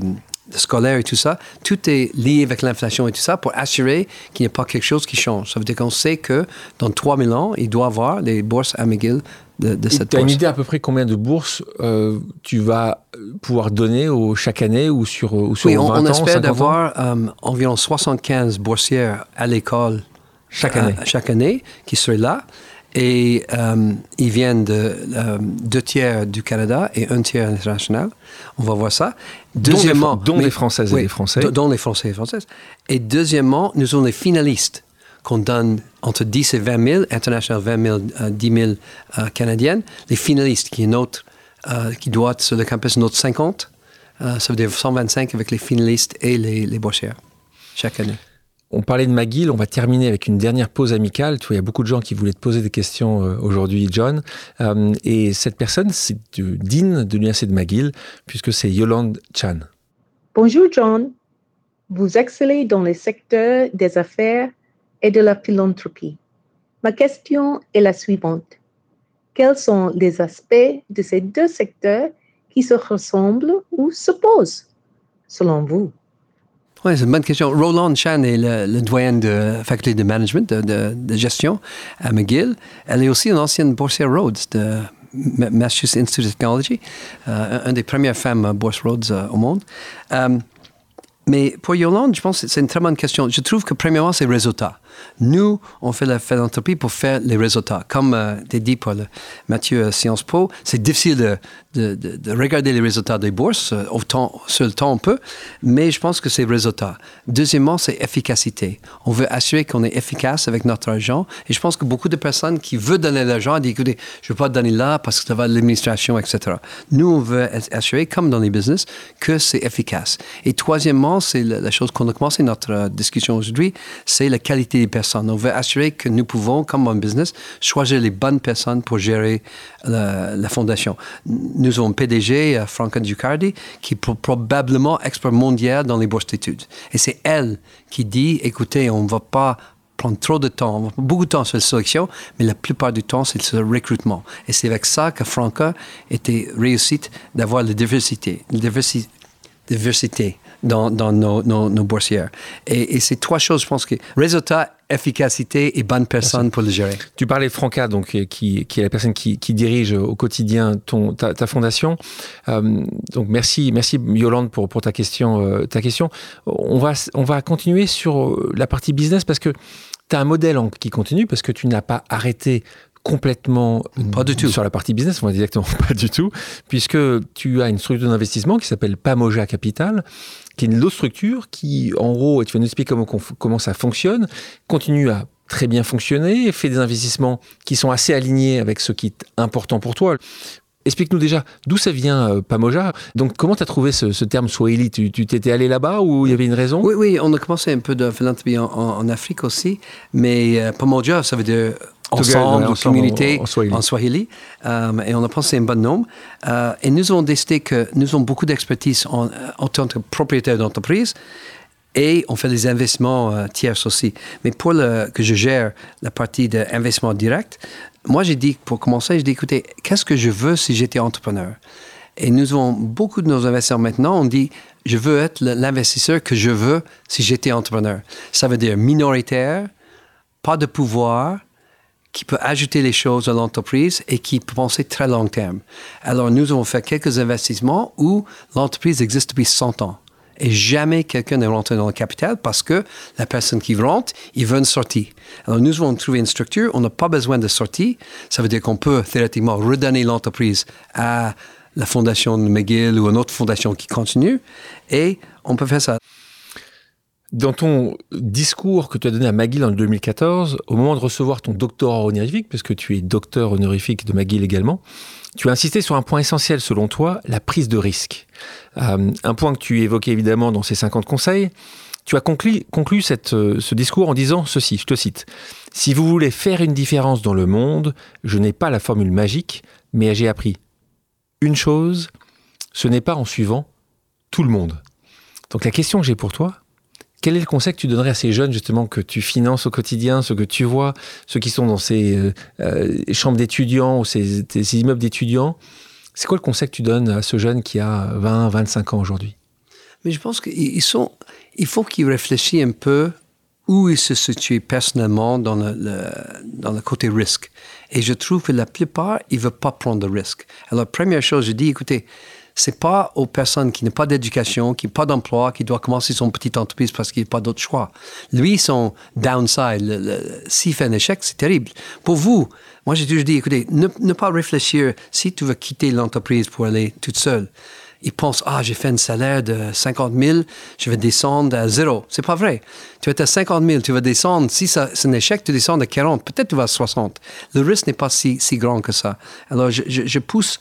scolaire et tout ça, tout est lié avec l'inflation et tout ça pour assurer qu'il n'y ait pas quelque chose qui change. Ça veut dire qu'on sait que dans 3000 ans, il doit y avoir des bourses à McGill de, cette Tu as une idée à peu près combien de bourses euh, tu vas pouvoir donner au, chaque année ou sur, ou sur oui, 20 on, on espère d'avoir euh, environ 75 boursières à l'école chaque année. chaque année qui seraient là. Et euh, ils viennent de euh, deux tiers du Canada et un tiers international. On va voir ça. Deuxièmement, dont les, Françaises et les Français. Dont les Français et les Françaises. Et deuxièmement, nous sommes les finalistes qu'on donne entre 10 et 20 000, international 20 000, 10 000 canadiennes. Les finalistes, qui est notre, qui doit être sur le campus notre 50. ça veut dire 125 avec les finalistes et les, les boursières chaque année. On parlait de McGill, on va terminer avec une dernière pause amicale. Tu il y a beaucoup de gens qui voulaient te poser des questions euh, aujourd'hui, John. Euh, et cette personne, c'est Dean de l'Université de McGill, puisque c'est Yolande Chan. Bonjour, John. Vous excellez dans les secteurs des affaires et de la philanthropie. Ma question est la suivante. Quels sont les aspects de ces deux secteurs qui se ressemblent ou s'opposent, selon vous? Oui, c'est une bonne question. Roland Chan est le, doyen de faculté de management, de, gestion à McGill. Elle est aussi une ancienne boursière Rhodes de Massachusetts Institute of Technology, euh, une des premières femmes bourse Rhodes euh, au monde. Euh, mais pour Yolande, je pense que c'est une très bonne question. Je trouve que premièrement, c'est résultat. Nous, on fait la philanthropie pour faire les résultats. Comme euh, dit pour Mathieu Sciences Po, c'est difficile de, de, de, regarder les résultats des bourses. Euh, autant, sur le temps, on peut, mais je pense que c'est résultat. Deuxièmement, c'est efficacité. On veut assurer qu'on est efficace avec notre argent. Et je pense que beaucoup de personnes qui veulent donner l'argent disent, écoutez, je ne veux pas donner là parce que ça va de l'administration, etc. Nous, on veut assurer, comme dans les business, que c'est efficace. Et troisièmement, c'est la, la chose qu'on a commencé notre euh, discussion aujourd'hui, c'est la qualité personnes. On veut assurer que nous pouvons, comme un business, choisir les bonnes personnes pour gérer la, fondation. Nous avons PDG, euh, Franca Ducardi, qui est probablement expert mondial dans les bourses d'études. Et c'est elle qui dit, écoutez, on ne va pas prendre trop de temps, beaucoup de temps sur la sélection, mais la plupart du temps, c'est le recrutement. Et c'est avec ça que Franca était réussite d'avoir la diversité, la diversité dans, nos, nos, boursières. Et, c'est trois choses, je pense que résultat, efficacité et bonne personne pour le gérer. Tu parlais de Franca, donc, euh, qui, qui est la personne qui, qui dirige au quotidien ton, ta, ta fondation. Euh, donc merci, merci Yolande pour, pour ta, question, euh, ta question. On va, on va continuer sur la partie business parce que tu as un modèle qui continue parce que tu n'as pas arrêté complètement pas du tout sur la partie business, on va dire exactement pas du tout, puisque tu as une structure d'investissement qui s'appelle Pamoja Capital, qui est une autre structure qui, en gros, et tu vas nous expliquer comment, comment ça fonctionne, continue à très bien fonctionner, fait des investissements qui sont assez alignés avec ce qui est important pour toi. Explique-nous déjà d'où ça vient, euh, Pamoja. Donc, comment tu as trouvé ce, terme Swahili? Tu t'étais allé là-bas ou il y avait une raison? Oui, oui, on a commencé un peu de philanthropie en, Afrique aussi, mais euh, Pamoja, ça veut dire ensemble, en communauté en, Swahili. Euh, et on a pensé un bon nom. Euh, et nous avons décidé que nous avons beaucoup d'expertise en, en, tant que propriétaire d'entreprise et on fait des investissements euh, tiers aussi. Mais pour le, que je gère la partie d'investissement direct, moi j'ai dit, pour commencer, j'ai dit, écoutez, qu'est-ce que je veux si j'étais entrepreneur? Et nous avons beaucoup de nos investisseurs maintenant, on dit, je veux être l'investisseur que je veux si j'étais entrepreneur. Ça veut dire minoritaire, pas de pouvoir, qui peut ajouter les choses à l'entreprise et qui peut penser très long terme. Alors, nous avons fait quelques investissements où l'entreprise existe depuis 100 ans. Et jamais quelqu'un n'est rentré dans le capital parce que la personne qui rentre, il veut une sortie. Alors, nous avons trouvé une structure, on n'a pas besoin de sortie. Ça veut dire qu'on peut théoriquement redonner l'entreprise à la fondation de McGill ou une autre fondation qui continue. Et on peut faire ça. Dans ton discours que tu as donné à McGill en 2014, au moment de recevoir ton doctorat honorifique, puisque tu es docteur honorifique de McGill également, tu as insisté sur un point essentiel selon toi, la prise de risque. Euh, un point que tu évoquais évidemment dans ces 50 conseils. Tu as conclu, euh, ce discours en disant ceci, je te cite. Si vous voulez faire une différence dans le monde, je n'ai pas la formule magique, mais j'ai appris une chose, ce n'est pas en suivant tout le monde. Donc la question que j'ai pour toi, quel est le conseil que tu donnerais à ces jeunes justement que tu finances au quotidien, ceux que tu vois, ceux qui sont dans ces euh, euh, chambres d'étudiants ou ces, immeubles d'étudiants? C'est quoi le conseil que tu donnes à ce jeune qui a 20, 25 ans aujourd'hui? Mais je pense qu'il sont, il faut qu'ils réfléchissent un peu où ils se situent personnellement dans le, dans le côté risque. Et je trouve que la plupart, ils ne veulent pas prendre de risque. Alors, première chose, je dis, écoutez, c'est pas aux personnes qui n'ont pas d'éducation, qui n'ont pas d'emploi, qui doivent commencer son petite entreprise parce qu'il n'y pas d'autre choix. Lui, son downside, s'il fait un échec, c'est terrible. Pour vous, moi j'ai toujours dit, écoutez, ne, pas réfléchir si tu veux quitter l'entreprise pour aller toute seule ils pensent, ah, j'ai fait un salaire de 50 000, je vais descendre à zéro. C'est pas vrai. Tu être à 50 000, tu vas descendre, si c'est un échec, tu descends à 40, peut-être tu vas à 60. Le risque n'est pas si, si grand que ça. Alors, je, je, pousse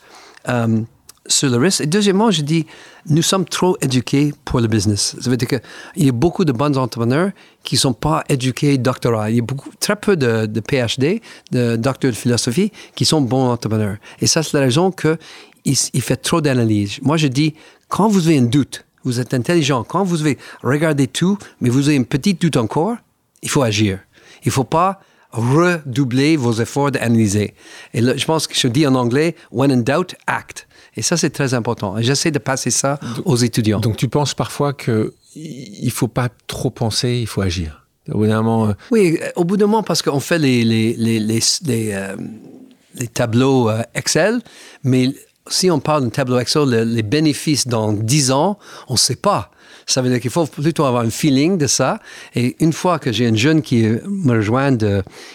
euh, sur le risque. Et deuxièmement, je dis, nous sommes trop éduqués pour le business. Ça veut dire qu'il y a beaucoup de bons entrepreneurs qui ne sont pas éduqués doctorat. Il y a beaucoup, très peu de, de PhD, de docteurs de philosophie, qui sont bons entrepreneurs. Et ça, c'est la raison que il, fait trop d'analyse. Moi, je dis, quand vous avez un doute, vous êtes intelligent, quand vous avez regardé tout, mais vous avez un petit doute encore, il faut agir. Il ne faut pas redoubler vos efforts d'analyser. Et je pense que je dis en anglais, when in doubt, act. Et ça, c'est très important. J'essaie de passer ça aux étudiants. Donc, tu penses parfois qu'il ne faut pas trop penser, il faut agir. Au bout d'un moment. Euh, oui, au bout d'un moment, parce qu'on fait les, les, les, les, les euh, tableaux euh, Excel, mais si on parle d'un tableau Excel, les bénéfices dans 10 ans, on ne sait pas. Ça veut dire qu'il faut plutôt avoir un feeling de ça. Et une fois que j'ai un jeune qui me rejoint,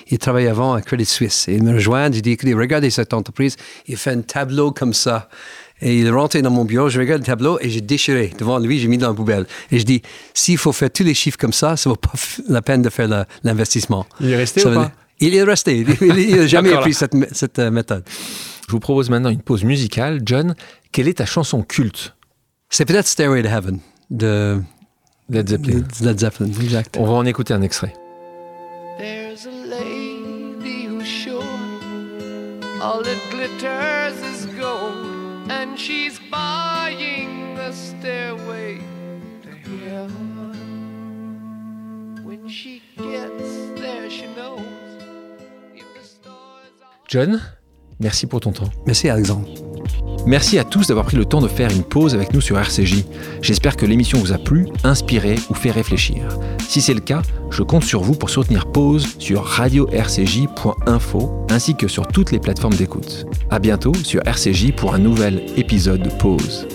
il travaillait avant à Credit Suisse, et il me rejoint, il dit, écoutez, regardez cette entreprise, il fait un tableau comme ça. Et il est rentré dans mon bureau, je regarde le tableau et j'ai déchiré devant lui, j'ai mis dans la poubelle. Et je dis, s'il faut faire tous les chiffres comme ça, ça ne vaut pas la peine de faire l'investissement. Il est resté ou pas? Il est resté. Il n'a jamais appris cette, cette euh, méthode. Je vous propose maintenant une pause musicale. John, quelle est ta chanson culte? C'est peut-être Stairway to Heaven de Led Zeppelin. Led Zeppelin, exact. On va en écouter un extrait. There's a lady who's sure all that glitters is gold, and she's buying the stairway to heaven. When she gets there, she knows. John, Merci pour ton temps. Merci Alexandre. Merci à tous d'avoir pris le temps de faire une pause avec nous sur RCJ. J'espère que l'émission vous a plu, inspiré ou fait réfléchir. Si c'est le cas, je compte sur vous pour soutenir Pause sur radio-rcj.info ainsi que sur toutes les plateformes d'écoute. À bientôt sur RCJ pour un nouvel épisode de Pause.